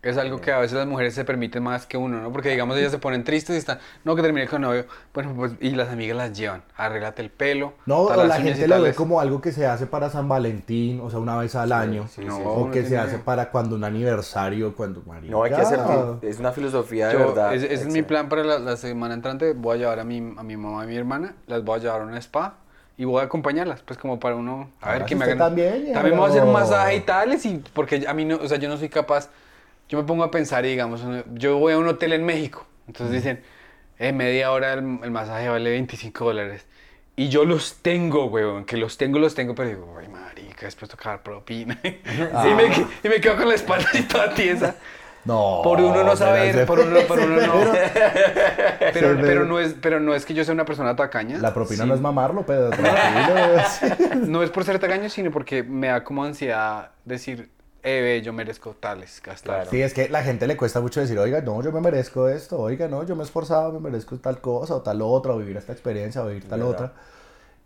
Es algo que a veces las mujeres se permiten más que uno, ¿no? Porque digamos ellas se ponen tristes y están, no, que terminé con novio. Bueno, pues, y las amigas las llevan, arréglate el pelo. No, tal o la gente lo ve como algo que se hace para San Valentín, o sea, una vez al año. sí, No, sí. O no que se hace para cuando un aniversario, cuando marica. No, hay que hacer. Es una filosofía de Yo- verdad. ese, es mi plan para la, la semana entrante. Voy a llevar a mi, a mi mamá y mi hermana, las voy a llevar a un spa y voy a acompañarlas, pues como para uno, a ver Ahora que sí me hagan. también, también me voy a hacer un masaje y tales, y porque a mí no, o sea, yo no soy capaz. Yo me pongo a pensar digamos, yo voy a un hotel en México, entonces dicen, eh, media hora el, el masaje vale 25 dólares. Y yo los tengo, weón, que los tengo, los tengo, pero digo, ay, marica, después toca dar propina. Ah. y, me, que- y me quedo con la espalda y toda tiesa. No. Por uno no saber, por uno, por uno no. Pero, Pero- pero, no es, pero no es que yo sea una persona tacaña. La propina Sí. no es mamarlo, pero tranquilo. No es por ser tacaño, sino porque me da como ansiedad decir, eh, yo merezco tales gastar. Claro. Sí, es que la gente le cuesta mucho decir, oiga, no, yo me merezco esto, oiga, no, yo me he esforzado, me merezco tal cosa o tal otra, o vivir esta experiencia, o vivir tal Verdad. otra.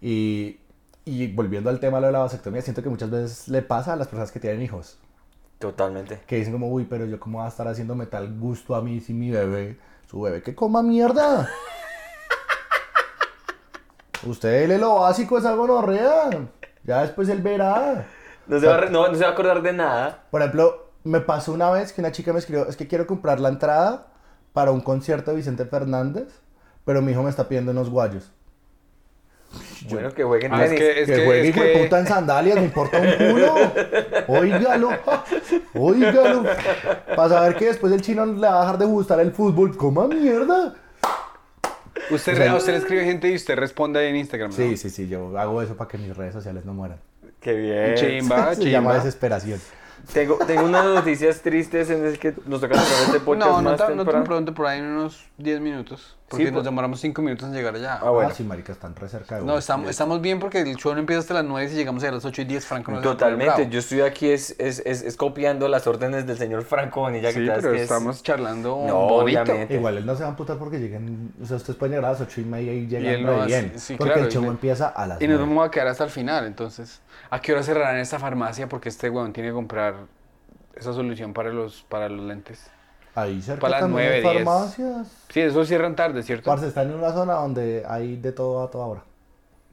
Y, y volviendo al tema de la vasectomía, siento que muchas veces le pasa a las personas que tienen hijos, Totalmente. que dicen como, uy, pero yo cómo voy a estar haciéndome tal gusto a mí si mi bebé, su bebé que coma mierda. Usted le lo básico, es algo gonorrea. Ya después él verá. No se, va a, no, no se va a acordar de nada. Por ejemplo, me pasó una vez que una chica me escribió, es que quiero comprar la entrada para un concierto de Vicente Fernández, pero mi hijo me está pidiendo unos guayos. Bueno, que jueguen Ah, es que, es que que, juegue hijo que- puta en sandalias, me importa un culo. Óigalo, óigalo. Para saber que después el chino le va a dejar de gustar el fútbol, coma mierda. usted, o sea, usted le escribe gente y usted responde ahí en Instagram, ¿no? Sí, sí, sí, yo hago eso para que mis redes sociales no mueran. Qué bien. Chimba, Se llama chimba. desesperación. Tengo, tengo unas noticias tristes en el que nos toca cerrar este podcast No, no, más tan- no tan temprano. pronto, por ahí en unos 10 minutos. Porque Sí, nos por- demoramos 5 minutos en llegar allá. Ah, bueno. Ah, sí, marica, están re cerca de No, estamos, estamos bien porque el show no empieza hasta las 9 y si llegamos a las 8 y 10, Franco no Totalmente. Yo estoy aquí es, es, es, es copiando las órdenes del señor Franco Bonilla. Sí, que pero que es- estamos charlando No, bonito. obviamente. Igual él no se va a amputar porque lleguen, o sea, ustedes pueden llegar a las ocho y media y llegan no hace- bien. sí, porque claro, el show y empieza a las Y nos nueve. vamos a quedar hasta el final, entonces. ¿A qué hora cerrarán esta farmacia? Porque este weón tiene que comprar esa solución para los, para los lentes. Ahí cerca Para las también hay 9, 10. farmacias. Sí, eso cierran tarde, ¿cierto? Parce, están en una zona donde hay de todo a toda hora.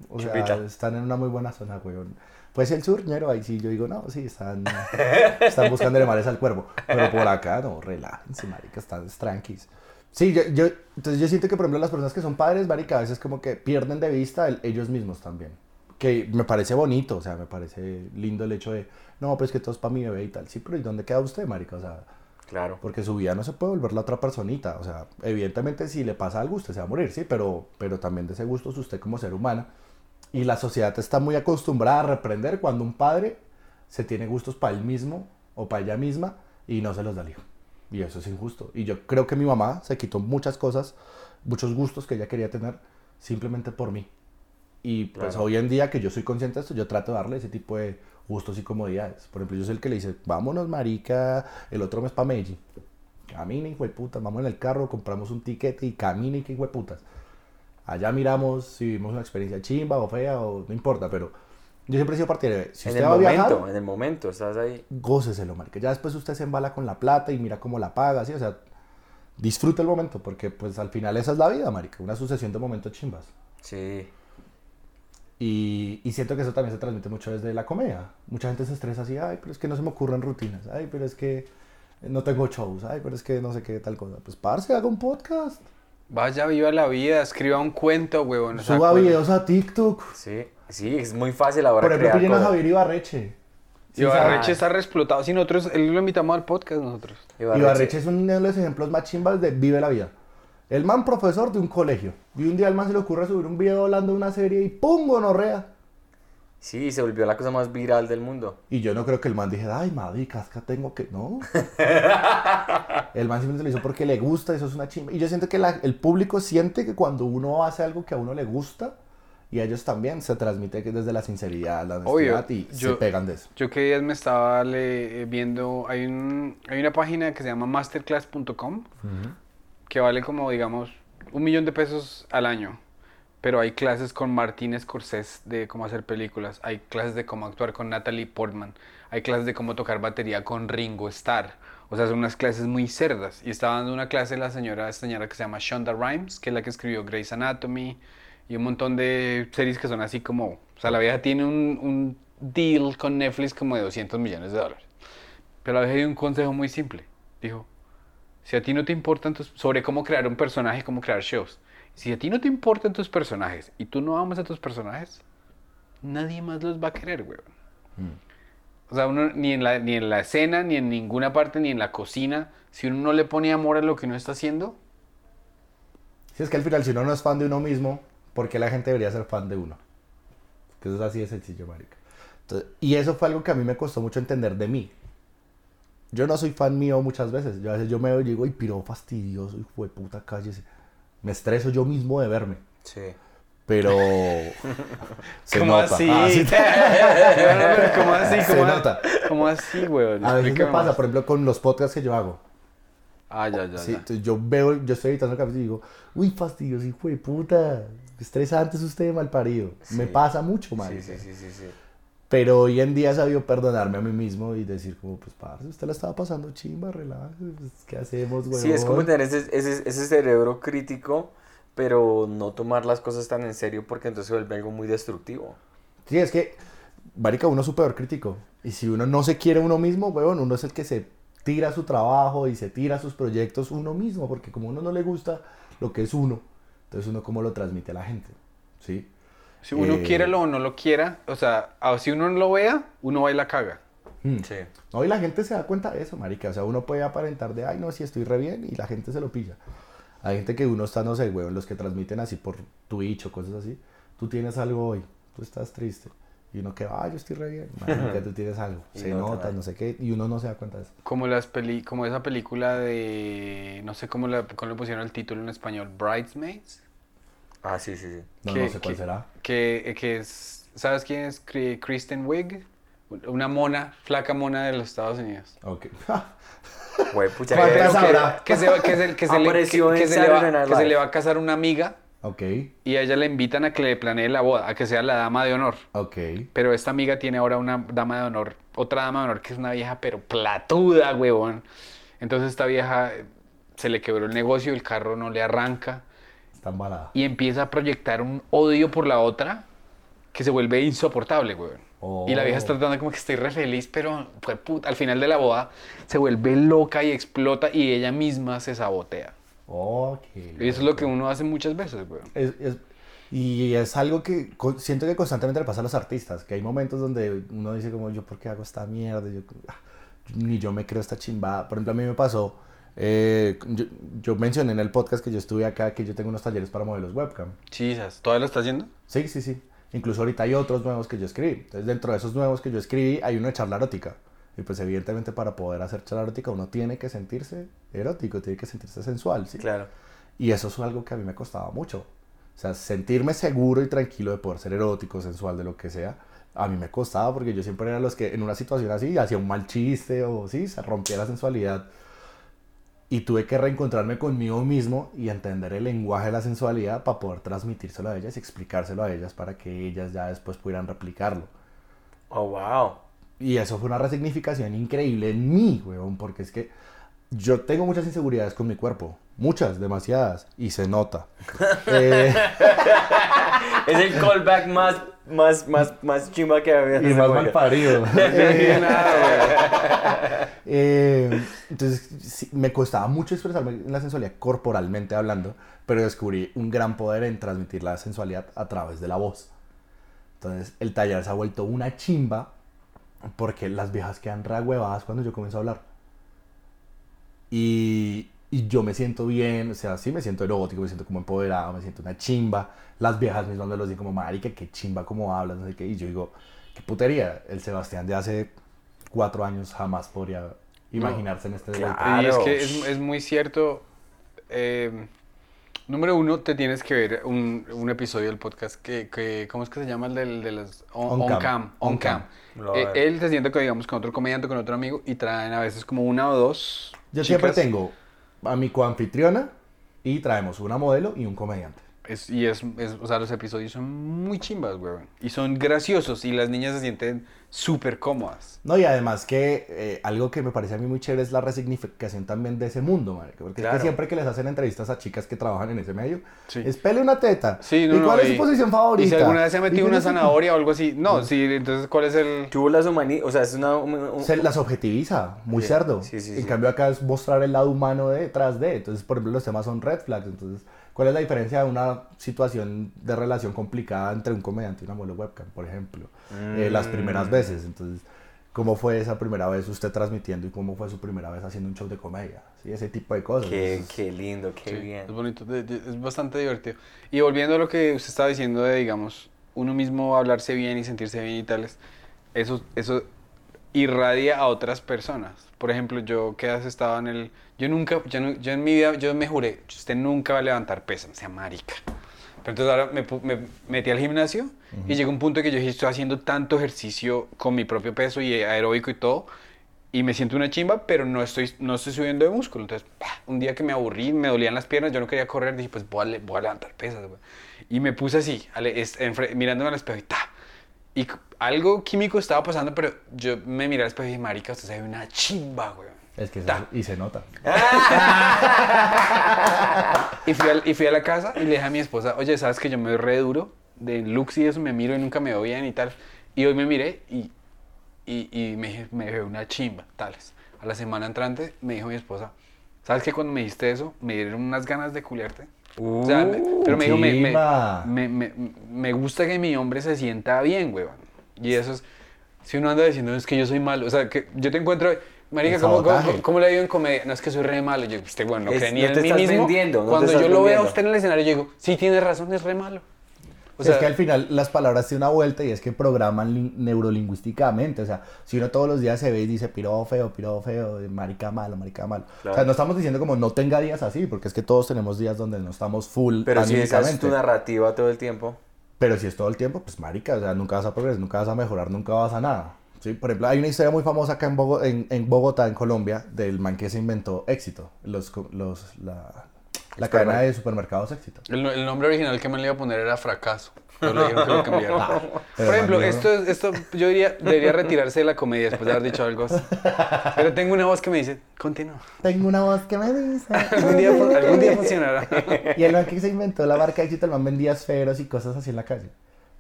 O sea, Chupita. están en una muy buena zona, weón. Pues el sur, ñero, ahí sí yo digo, no, sí, están, están buscando mares al cuervo. Pero por acá, no, relájense, marica, están tranquis. Sí, yo, yo, entonces yo siento que, por ejemplo, las personas que son padres, marica, a veces como que pierden de vista el- ellos mismos también. Que me parece bonito, o sea, me parece lindo el hecho de, no, pues que todo es para mi bebé y tal. Sí, pero ¿y dónde queda usted, marica? O sea, Claro. porque su vida no se puede volver la otra personita. O sea, evidentemente si le pasa algo, usted se va a morir, sí, pero, pero también de ese gusto es usted como ser humano. Y la sociedad está muy acostumbrada a reprender cuando un padre se tiene gustos para él mismo o para ella misma y no se los da al hijo. Y eso es injusto. Y yo creo que mi mamá se quitó muchas cosas, muchos gustos que ella quería tener simplemente por mí. Y pues Claro. hoy en día que yo soy consciente de esto, yo trato de darle ese tipo de gustos y comodidades. Por ejemplo, yo soy el que le dice, vámonos marica, el otro mes para Medellín. Camina, hijo de puta, vamos en el carro, compramos un ticket y camina, hijo de putas. Allá miramos si vivimos una experiencia chimba o fea o no importa, pero yo siempre he sido partidario si en usted el va a momento, viajar, en el momento, estás ahí. góceselo, marica. Ya después usted se embala con la plata y mira cómo la paga, ¿sí? O sea, disfruta el momento, porque pues al final esa es la vida, marica, una sucesión de momentos chimbas. Sí. Y, y siento que eso también se transmite mucho desde la comedia. Mucha gente se estresa así, ay, pero es que no se me ocurren rutinas, ay, pero es que no tengo shows, ay, pero es que no sé qué tal cosa. Pues parce, haga un podcast, Vaya, viva la vida, escriba un cuento, huevón. suba videos a TikTok. Sí, sí, es muy fácil ahora Por ejemplo, pillen a. Javier Ibarreche. Sí, Ibarreche está reexplotado. Si nosotros, él lo invitamos al podcast nosotros. Ibarreche es uno de los ejemplos más chimbas de vive la vida. El man profesor de un colegio. Y un día al man se le ocurre subir un video hablando de una serie y ¡pum! gonorrea. Sí, se volvió la cosa más viral del mundo. Y yo no creo que el man dijera, ay, es que tengo que... No. el man simplemente lo hizo porque le gusta, eso es una chimba. Y yo siento que la- el público siente que cuando uno hace algo que a uno le gusta, y a ellos también, se transmite que desde la sinceridad, la Obvio, honestidad, y se yo- pegan de eso. Yo que días me estaba le- eh, viendo, hay, un, hay una página que se llama masterclass.com que vale como, digamos, un millón de pesos al año. Pero hay clases con Martín Scorsese de cómo hacer películas, hay clases de cómo actuar con Natalie Portman, hay clases de cómo tocar batería con Ringo Starr. O sea, son unas clases muy cerdas. Y estaba dando una clase la señora, esta señora que se llama Shonda Rhimes, que es la que escribió Grey's Anatomy y un montón de series que son así como... O sea, la vieja tiene un, un deal con Netflix como de 200 millones de dólares. Pero la vieja dio un consejo muy simple. Dijo, si a ti no te importan tus... sobre cómo crear un personaje, cómo crear shows. Si a ti no te importan tus personajes y tú no amas a tus personajes, nadie más los va a querer, weón. O sea, uno ni en, la, ni en la escena, ni en ninguna parte, ni en la cocina, si uno no le pone amor a lo que uno está haciendo, Si es que al final, si uno no es fan de uno mismo, ¿por qué la gente debería ser fan de uno? Que eso es así de sencillo, marica. Entonces, y eso fue algo que a mí me costó mucho entender de mí. Yo no soy fan mío muchas veces. Yo a veces yo me veo y digo, ay, piro fastidioso, hijo de puta, cállese. Me estreso yo mismo de verme. Sí. Pero... se ¿Cómo nota. así? Ah, sí. ¿Cómo así? Se ¿Cómo, nota. ¿Cómo así, weón? A veces me pasa, más. por ejemplo, con los podcasts que yo hago. Ah, ya, ya, Sí, ya. entonces yo veo, yo estoy editando el capítulo y digo, uy, fastidioso, hijo de puta. Estresante es usted, mal parido. Me Sí. pasa mucho, Sí, marica. sí, sí, sí, sí. Pero hoy en día he sabido perdonarme a mí mismo y decir como, pues, parce, usted la estaba pasando chimba, relájese, pues, ¿qué hacemos, güey? Sí, es como tener ese, ese, ese cerebro crítico, pero no tomar las cosas tan en serio porque entonces se vuelve algo muy destructivo. Sí, es que, marica, uno es su peor crítico. Y si uno no se quiere uno mismo, weón, uno es el que se tira su trabajo y se tira sus proyectos uno mismo, porque como a uno no le gusta lo que es uno, entonces uno cómo lo transmite a la gente, ¿sí? Si uno Eh, quiere o no lo quiera, o sea, si uno no lo vea, uno va y la caga. Mm. Sí. No, y la gente se da cuenta de eso, marica. O sea, uno puede aparentar de, ay, no, si estoy re bien, y la gente se lo pilla. Hay gente que uno está, no sé, weón, los que transmiten así por Twitch o cosas así. Tú tienes algo hoy, tú estás triste. Y uno que, ah, yo estoy re bien. Marica, tú tienes algo. Se no nota, no sé qué, y uno no se da cuenta de eso. Como las peli, como esa película de, no sé cómo, la, cómo le pusieron el título en español, Bridesmaids. Ah, sí, sí, sí. No, que- no sé cuál que- será. Que, que es, ¿sabes quién es Kristen Wiig? Una mona, flaca mona de los Estados Unidos. Ok. Güey, pucha, ¿Cuántas que- se, va- que se- que se le, va, Night que se Live. le va a casar una amiga ok, y a ella le invitan a que le planee la boda, a que sea la dama de honor. ok. Pero esta amiga tiene ahora una dama de honor, otra dama de honor que es una vieja pero platuda, huevón. Entonces esta vieja se le quebró el negocio, el carro no le arranca Está embalada. y empieza a proyectar un odio por la otra que se vuelve insoportable, güey. Y la vieja está Oh. tratando como que estoy re feliz, pero fue puta. Al final de la boda se vuelve loca y explota y ella misma se sabotea. Ok. Y eso es lo que uno hace muchas veces, güey. Es- es- y es algo que siento que constantemente le pasa a los artistas, que hay momentos donde uno dice como, yo por qué hago esta mierda, yo, ah, ni yo me creo esta chimbada. Por ejemplo, a mí me pasó, eh, yo, yo mencioné en el podcast que yo estuve acá, que yo tengo unos talleres para modelos webcam. Chisas, ¿todavía lo estás haciendo? Sí, sí, sí. Incluso ahorita hay otros nuevos que yo escribí. Entonces, dentro de esos nuevos que yo escribí, hay uno de charla erótica. Y pues evidentemente para poder hacer charla erótica uno tiene que sentirse erótico, tiene que sentirse sensual, ¿sí? Claro. Y eso es algo que a mí me costaba mucho. O sea, sentirme seguro y tranquilo de poder ser erótico, sensual, de lo que sea, a mí me costaba porque yo siempre era los que en una situación así hacía un mal chiste o sí, se rompía la sensualidad. Y tuve que reencontrarme conmigo mismo y entender el lenguaje de la sensualidad para poder transmitírselo a ellas y explicárselo a ellas para que ellas ya después pudieran replicarlo. Oh, wow. Y eso fue una resignificación increíble en mí, weón, porque es que yo tengo muchas inseguridades con mi cuerpo. Muchas, demasiadas. Y se nota. Eh, Es el callback más, más, más, más chimba que había. y más mal parido. Güey. Eh, entonces, sí, me costaba mucho expresarme en la sensualidad corporalmente hablando, pero descubrí un gran poder en transmitir la sensualidad a través de la voz. Entonces, el taller se ha vuelto una chimba porque las viejas quedan reagüevadas cuando yo comienzo a hablar. Y, y yo me siento bien, o sea, sí me siento erótico, me siento como empoderado, me siento una chimba. Las viejas mismas me lo dicen como, marica, qué chimba, cómo hablas, no sé qué. Y yo digo, qué putería. El Sebastián de hace cuatro años jamás podría imaginarse en este claro. Y es que es, es muy cierto. eh, número uno, te tienes que ver un, un episodio del podcast que, que- ¿cómo es que se llama el del, de las on, On on cam. cam? On cam. cam. Eh, él se sienta con, digamos, con otro comediante, con otro amigo y traen a veces como una o dos. Yo siempre tengo a mi coanfitriona y traemos una modelo y un comediante. Es- y es, es- o sea, los episodios son muy chimbas, güey. Y son graciosos y las niñas se sienten súper cómodas. No, y además que eh, algo que me parece a mí muy chévere es la resignificación también de ese mundo, marica. Porque es Claro. que siempre que les hacen entrevistas a chicas que trabajan en ese medio, Sí. es pele una teta. Sí, no, ¿Y no, cuál es su posición favorita? Y si alguna vez se ha ¿Y metido una no zanahoria o algo así. No, sí, entonces, ¿cuál es el...? Tuvo las humanidades, o sea, es una... un- un- Se las objetiviza, muy Sí, cerdo. sí, sí, en sí. cambio acá es mostrar el lado humano detrás de. Entonces, por ejemplo, los temas son red flags. Entonces, ¿cuál es la diferencia de una situación de relación complicada entre un comediante y una modelo webcam, por ejemplo? Eh, las primeras Mm. veces. Entonces, ¿cómo fue esa primera vez usted transmitiendo y cómo fue su primera vez haciendo un show de comedia? Sí, ese tipo de cosas. Qué, Entonces, qué lindo, qué Sí, bien. Es bonito, es bastante divertido. Y volviendo a lo que usted estaba diciendo de, digamos, uno mismo hablarse bien y sentirse bien y tales, eso, eso irradia a otras personas. Por ejemplo, yo que has estado en el... Yo nunca, yo, yo en mi vida, yo me juré, usted nunca va a levantar pesas, sea marica. Pero entonces ahora me, me metí al gimnasio y llegó un punto que yo dije, estoy haciendo tanto ejercicio con mi propio peso y aeróbico y todo, y me siento una chimba, pero no estoy, no estoy subiendo de músculo. Entonces, un día que me aburrí, me dolían las piernas, yo no quería correr, dije, pues voy a, voy a levantar pesas. Y me puse así, enfre- mirándome al espejo y ¡ta! Y algo químico estaba pasando, pero yo me miré al espejo y dije, marica, usted se ve una chimba, güey. es que Ta. y se nota. Y fui, al- y fui a la casa y le dije a mi esposa, oye, ¿sabes que yo me veo re duro? De looks y eso, me miro y nunca me veo bien y tal. Y hoy me miré y, y, y me, dije, me veo una chimba, tales. A la semana entrante me dijo mi esposa, ¿sabes que cuando me dijiste eso, me dieron unas ganas de culiarte? O sea, me- pero me dijo, me, me, me, me- gusta que mi hombre se sienta bien, weón. Y eso es, si uno anda diciendo, es que yo soy malo, o sea, que yo te encuentro, marica, ¿cómo, cómo, le digo en comedia? No, es que soy re malo. Yo, usted, bueno, no cree ni en mí mismo. Cuando yo lo veo a usted en el escenario, yo digo, sí, tiene razón, es re malo. O es que al final las palabras tienen una vuelta y es que programan lin- neurolingüísticamente. O sea, si uno todos los días se ve y dice piro feo, piro feo, marica malo, marica malo. O sea, no estamos diciendo como no tenga días así, porque es que todos tenemos días donde no estamos full Pero si esa es tu narrativa todo el tiempo. Pero si es todo el tiempo, pues marica, o sea, nunca vas a progresar, nunca vas a mejorar, nunca vas a nada. ¿sí? Por ejemplo, hay una historia muy famosa acá en, Bogo- en, en Bogotá, en Colombia, del man que se inventó éxito. Los, los, la... La cadena de supermercados éxito. El, el nombre original que me le iba a poner era Fracaso. Pero le dijeron que lo. Ah, pero Por ejemplo, esto, es- esto yo diría, debería retirarse de la comedia después de haber dicho algo así. Pero tengo una voz que me dice, continúa. Tengo una voz que me dice. Algún día, algún día funcionará. Y el man que se inventó la marca éxito, el man vendía esferos y cosas así en la calle.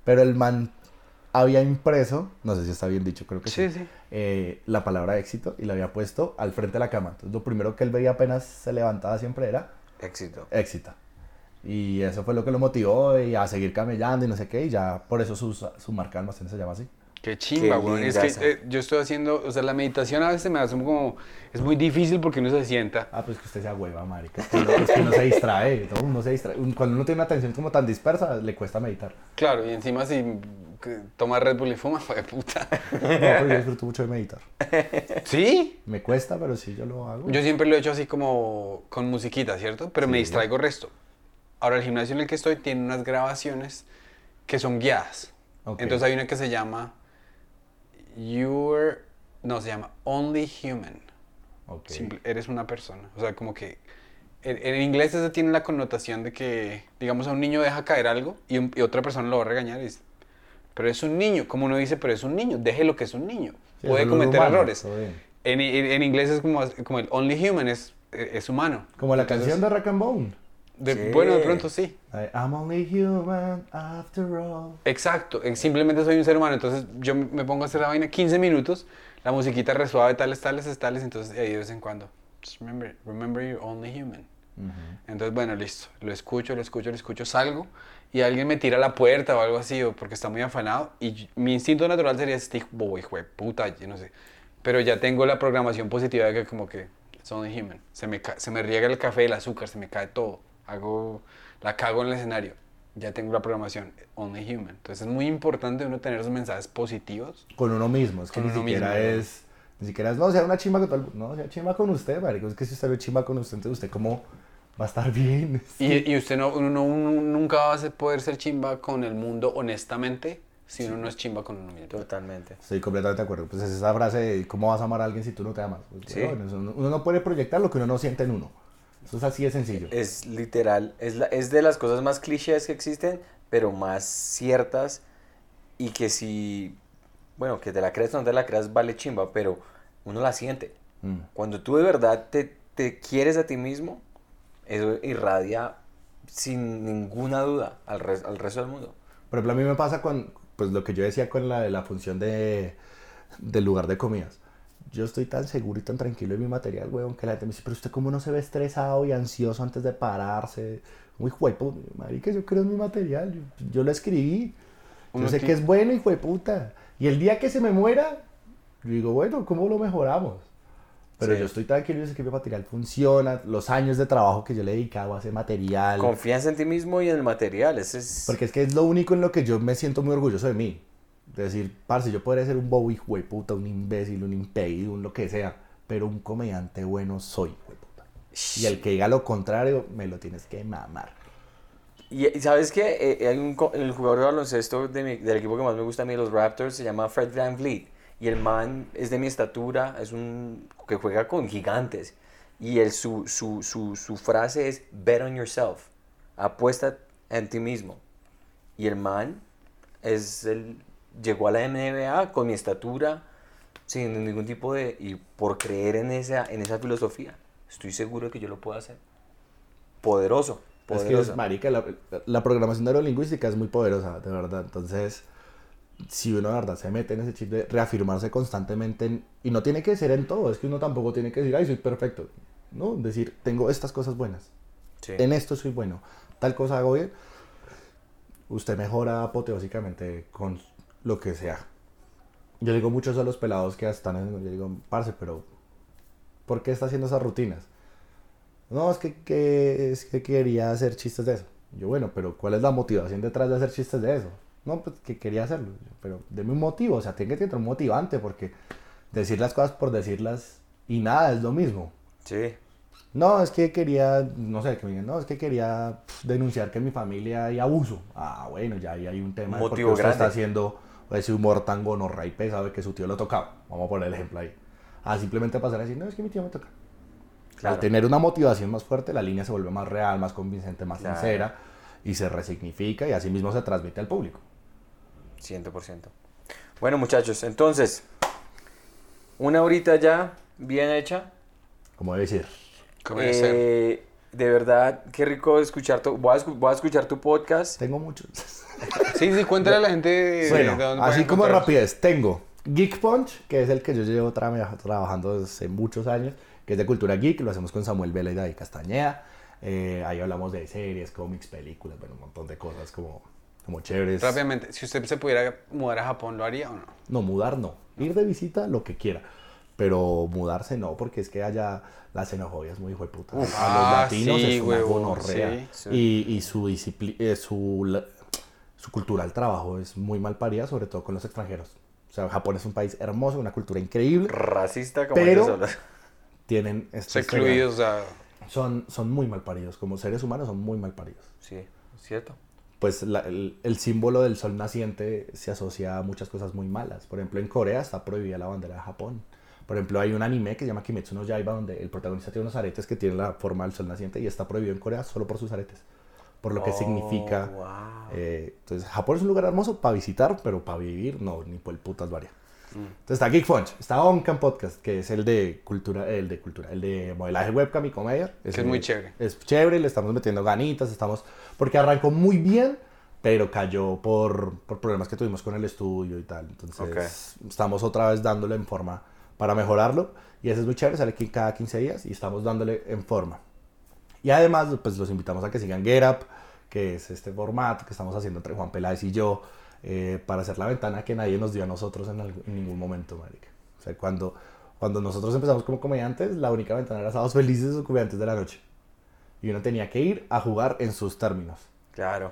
Pero el man había impreso, no sé si está bien dicho, creo que sí, Sí, sí. eh, la palabra éxito y la había puesto al frente de la cama. Entonces lo primero que él veía apenas se levantaba siempre era Éxito. éxito. Y eso fue lo que lo motivó y a seguir camellando y no sé qué. Y ya por eso su, su marca de almacén se llama así. Qué chimba, weón. Es que eh, yo estoy haciendo, o sea, la meditación a veces me hace como, es muy difícil porque uno se sienta. Ah, pues que usted sea hueva, marica. Es que uno, es que uno se distrae, ¿no? uno se distrae. Cuando uno tiene una atención como tan dispersa, le cuesta meditar. Claro, y encima si que toma Red Bull y fuma, fue de puta. No, pero yo disfruto mucho de meditar. ¿Sí? Me cuesta, pero sí yo lo hago. Yo siempre lo he hecho así como con musiquita, ¿cierto? Pero me Sí. distraigo resto. Ahora, el gimnasio en el que estoy tiene unas grabaciones que son guiadas. Ok. Entonces hay una que se llama You're... No, se llama Only Human. Ok. Simple- eres una persona. O sea, como que... En, inglés eso tiene la connotación de que, digamos, a un niño deja caer algo y, un- y otra persona lo va a regañar y pero es un niño. Como uno dice, pero es un niño, déjelo que es un niño. Sí, Puede cometer humano, errores. En, en- en inglés es como, como el only human, es, es humano. Como la Entonces, canción de Rock and Bone. de- Sí. Bueno, de pronto sí. I- I'm only human after all. Exacto, simplemente soy un ser humano. Entonces yo me pongo a hacer la vaina 15 minutos, la musiquita resuave, tales, tales, tales. Entonces ahí de vez en cuando, just remember, remember you're only human. Entonces, bueno, listo. Lo escucho, lo escucho, lo escucho, salgo y alguien me tira a la puerta o algo así, o porque está muy afanado. Y mi instinto natural sería este bobo, hijo de puta, yo no sé. Pero ya tengo la programación positiva de que, como que, it's only human. Se me, se me riega el café, el azúcar, se me cae todo. Hago, la cago en el escenario. Ya tengo la programación, only human. Entonces, es muy importante uno tener esos mensajes positivos. Con uno mismo. Es que ni siquiera mismo, ¿no? es. Ni siquiera es, no, sea una chimba con todo el- No, sea chimba con usted, marico. Es que si usted ve chimba con usted, entonces usted cómo va a estar bien. Y, y usted no, uno, no- uno nunca va a poder ser chimba con el mundo honestamente si uno no es chimba con uno mismo. Totalmente. Estoy completamente de acuerdo. Pues es esa frase de cómo vas a amar a alguien si tú no te amas. Pues, Sí. weón, eso no- uno no puede proyectar lo que uno no siente en uno. Eso es así de sencillo. Es literal, es, la- es de las cosas más clichés que existen, pero más ciertas y que si, bueno, que te la creas o no te la creas vale chimba, pero uno la siente. Mm. Cuando tú de verdad te, te quieres a ti mismo, eso irradia sin ninguna duda al, res- al resto del mundo. Por ejemplo, a mí me pasa con pues, lo que yo decía con la, la función de, del lugar de comidas. Yo estoy tan seguro y tan tranquilo en mi material, weón, que la gente me dice, pero usted cómo no se ve estresado y ansioso antes de pararse. Muy juepo, marica, yo creo en mi material, yo, yo lo escribí. Yo sé que es bueno, hijo de puta. Y el día que se me muera, yo digo, bueno, ¿cómo lo mejoramos? Pero Sí. yo estoy tranquilo, yo sé que mi material funciona, los años de trabajo que yo le he dedicado a ese material. Confianza en ti mismo y en el material, ese es... Porque es que es lo único en lo que yo me siento muy orgulloso de mí. De decir, parce, yo podría ser un bobo hijo de puta, un imbécil, un impedido, un lo que sea, pero un comediante bueno soy, hijo de puta. Y el que diga lo contrario, me lo tienes que mamar. Y, sabes que hay un, co- el jugador de baloncesto de mi- del equipo que más me gusta a mí, los Raptors, se llama Fred Van Vliet. Y el man es de mi estatura, es un que juega con gigantes. Y el, su, su, su, su frase es bet on yourself. Apuesta en ti mismo. Y el man es el, llegó a la NBA con mi estatura, sin ningún tipo de... Y por creer en esa, en esa filosofía, estoy seguro de que yo lo puedo hacer. Poderoso. Es que, Poderoso. es, marica, la, la programación neurolingüística es muy poderosa, de verdad. Entonces, si uno de verdad se mete en ese chip de reafirmarse constantemente, en- y no tiene que ser en todo, es que uno tampoco tiene que decir, ay, soy perfecto. No, decir, tengo estas cosas buenas. Sí. en esto soy bueno, tal cosa hago bien, usted mejora apoteósicamente con lo que sea. Yo digo muchos a los pelados que están en, yo digo, parce, pero ¿por qué está haciendo esas rutinas? No, es que, que- es que quería hacer chistes de eso. Yo, bueno, pero ¿cuál es la motivación detrás de hacer chistes de eso? No, pues que quería hacerlo. Pero deme un motivo, o sea, tiene que tener un motivante, porque decir las cosas por decirlas y nada es lo mismo. Sí. No, es que quería, no sé, que me digan, no, es que quería denunciar que en mi familia hay abuso. Ah, bueno, ya ahí hay un tema de por qué Motivo usted está haciendo ese humor tan gonorra y pesado de que su tío lo tocaba. Vamos a poner el ejemplo ahí. Ah, simplemente pasar a decir, no, es que mi tío me toca. Claro. Al tener una motivación más fuerte, la línea se vuelve más real, más convincente, más Claro. sincera y se resignifica y así mismo se transmite al público. 100%. Bueno, muchachos, entonces, una horita ya bien hecha. Como debe ser. Como debe ser. Eh, de verdad, qué rico escuchar tu, voy, a, escu- voy a escuchar tu podcast. Tengo muchos. Sí, sí, cuéntale a la gente de, bueno, de dónde así como rapidez, tengo Geek Punch, que es el que yo llevo tra- trabajando desde muchos años, que es de cultura geek, lo hacemos con Samuel Vela y David Castañeda. Eh, ahí hablamos de series, cómics, películas, bueno, un montón de cosas como, como chéveres. Rápidamente, si usted se pudiera mudar a Japón, ¿lo haría o no? No, mudar no. Ir de visita, lo que quiera. Pero mudarse no, porque es que allá la xenofobia es muy hijo de puta. Uf, a ah, los latinos sí, es una huevón, gonorrea. sí. Y, y su disciplina, su, la- su cultura al trabajo es muy mal parida, sobre todo con los extranjeros. O sea, Japón es un país hermoso, una cultura increíble. Racista como Pero-. Tienen estos Secluidos, o sea, Son, son muy mal paridos. Como seres humanos son muy mal paridos. Sí, cierto. Pues la- el, el símbolo del sol naciente se asocia a muchas cosas muy malas. Por ejemplo, en Corea está prohibida la bandera de Japón. Por ejemplo, hay un anime que se llama Kimetsu no Yaiba donde el protagonista tiene unos aretes que tienen la forma del sol naciente y está prohibido en Corea solo por sus aretes. Por lo que Oh, significa... wow. eh, entonces, Japón es un lugar hermoso para visitar, pero para vivir, no, ni por el putas varia. Mm. Entonces está Geek Punch, está Oncam Podcast, que es el de cultura, el de cultura, el de modelaje webcam y comedia. es Ese muy chévere. Es chévere, le estamos metiendo ganitas, estamos... Porque arrancó muy bien, pero cayó por, por problemas que tuvimos con el estudio y tal. Entonces estamos otra vez dándole en forma para mejorarlo. Y ese es muy chévere, sale aquí cada 15 días y estamos dándole en forma. Y además, pues los invitamos a que sigan Get Up, que es este formato que estamos haciendo entre Juan Peláez y yo, eh, para hacer la ventana que nadie nos dio a nosotros en, en ningún momento, marica. O sea, cuando, cuando nosotros empezamos como comediantes, la única ventana era Sábados Felices o Comediantes de la Noche. Y uno tenía que ir a jugar en sus términos. Claro.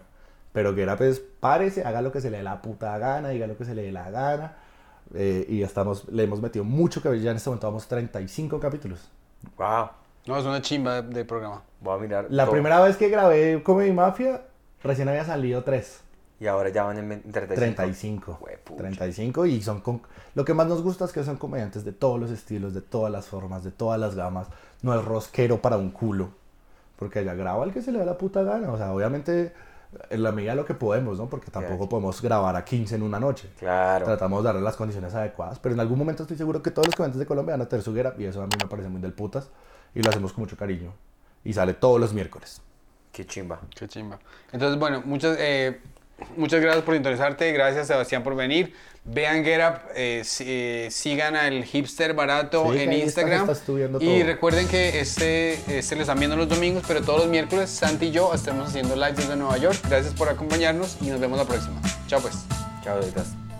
Pero Get Up es, párese, haga lo que se le dé la puta gana, diga lo que se le dé la gana. Eh, y estamos, le hemos metido mucho que ya en este momento vamos 35 capítulos. Wow. No, es una chimba de, de programa. Voy a mirar. La todo. primera vez que grabé Comedy Mafia, recién había salido 3. Y ahora ya van en 35. 35. Huepucha. 35 y son con... Lo que más nos gusta es que son comediantes de todos los estilos, de todas las formas, de todas las gamas. No es rosquero para un culo. Porque allá graba el que se le da la puta gana. O sea, obviamente en la medida de lo que podemos, ¿no? Porque tampoco Claro. podemos grabar a 15 en una noche. Claro. Tratamos de darle las condiciones adecuadas. Pero en algún momento estoy seguro que todos los comediantes de Colombia van a tener su up, y eso a mí me parece muy del putas. Y lo hacemos con mucho cariño. Y sale todos los miércoles. Qué chimba. Qué chimba. Entonces, bueno, muchas, eh, muchas gracias por interesarte. Gracias, Sebastián, por venir. Vean Get Up, eh, eh, sigan al hipster barato Sí, en Instagram. y todo. recuerden que este, este lo están viendo los domingos, pero todos los miércoles Santi y yo estamos haciendo live desde Nueva York. Gracias por acompañarnos y nos vemos la próxima. Chao, pues. Chao, Doritas.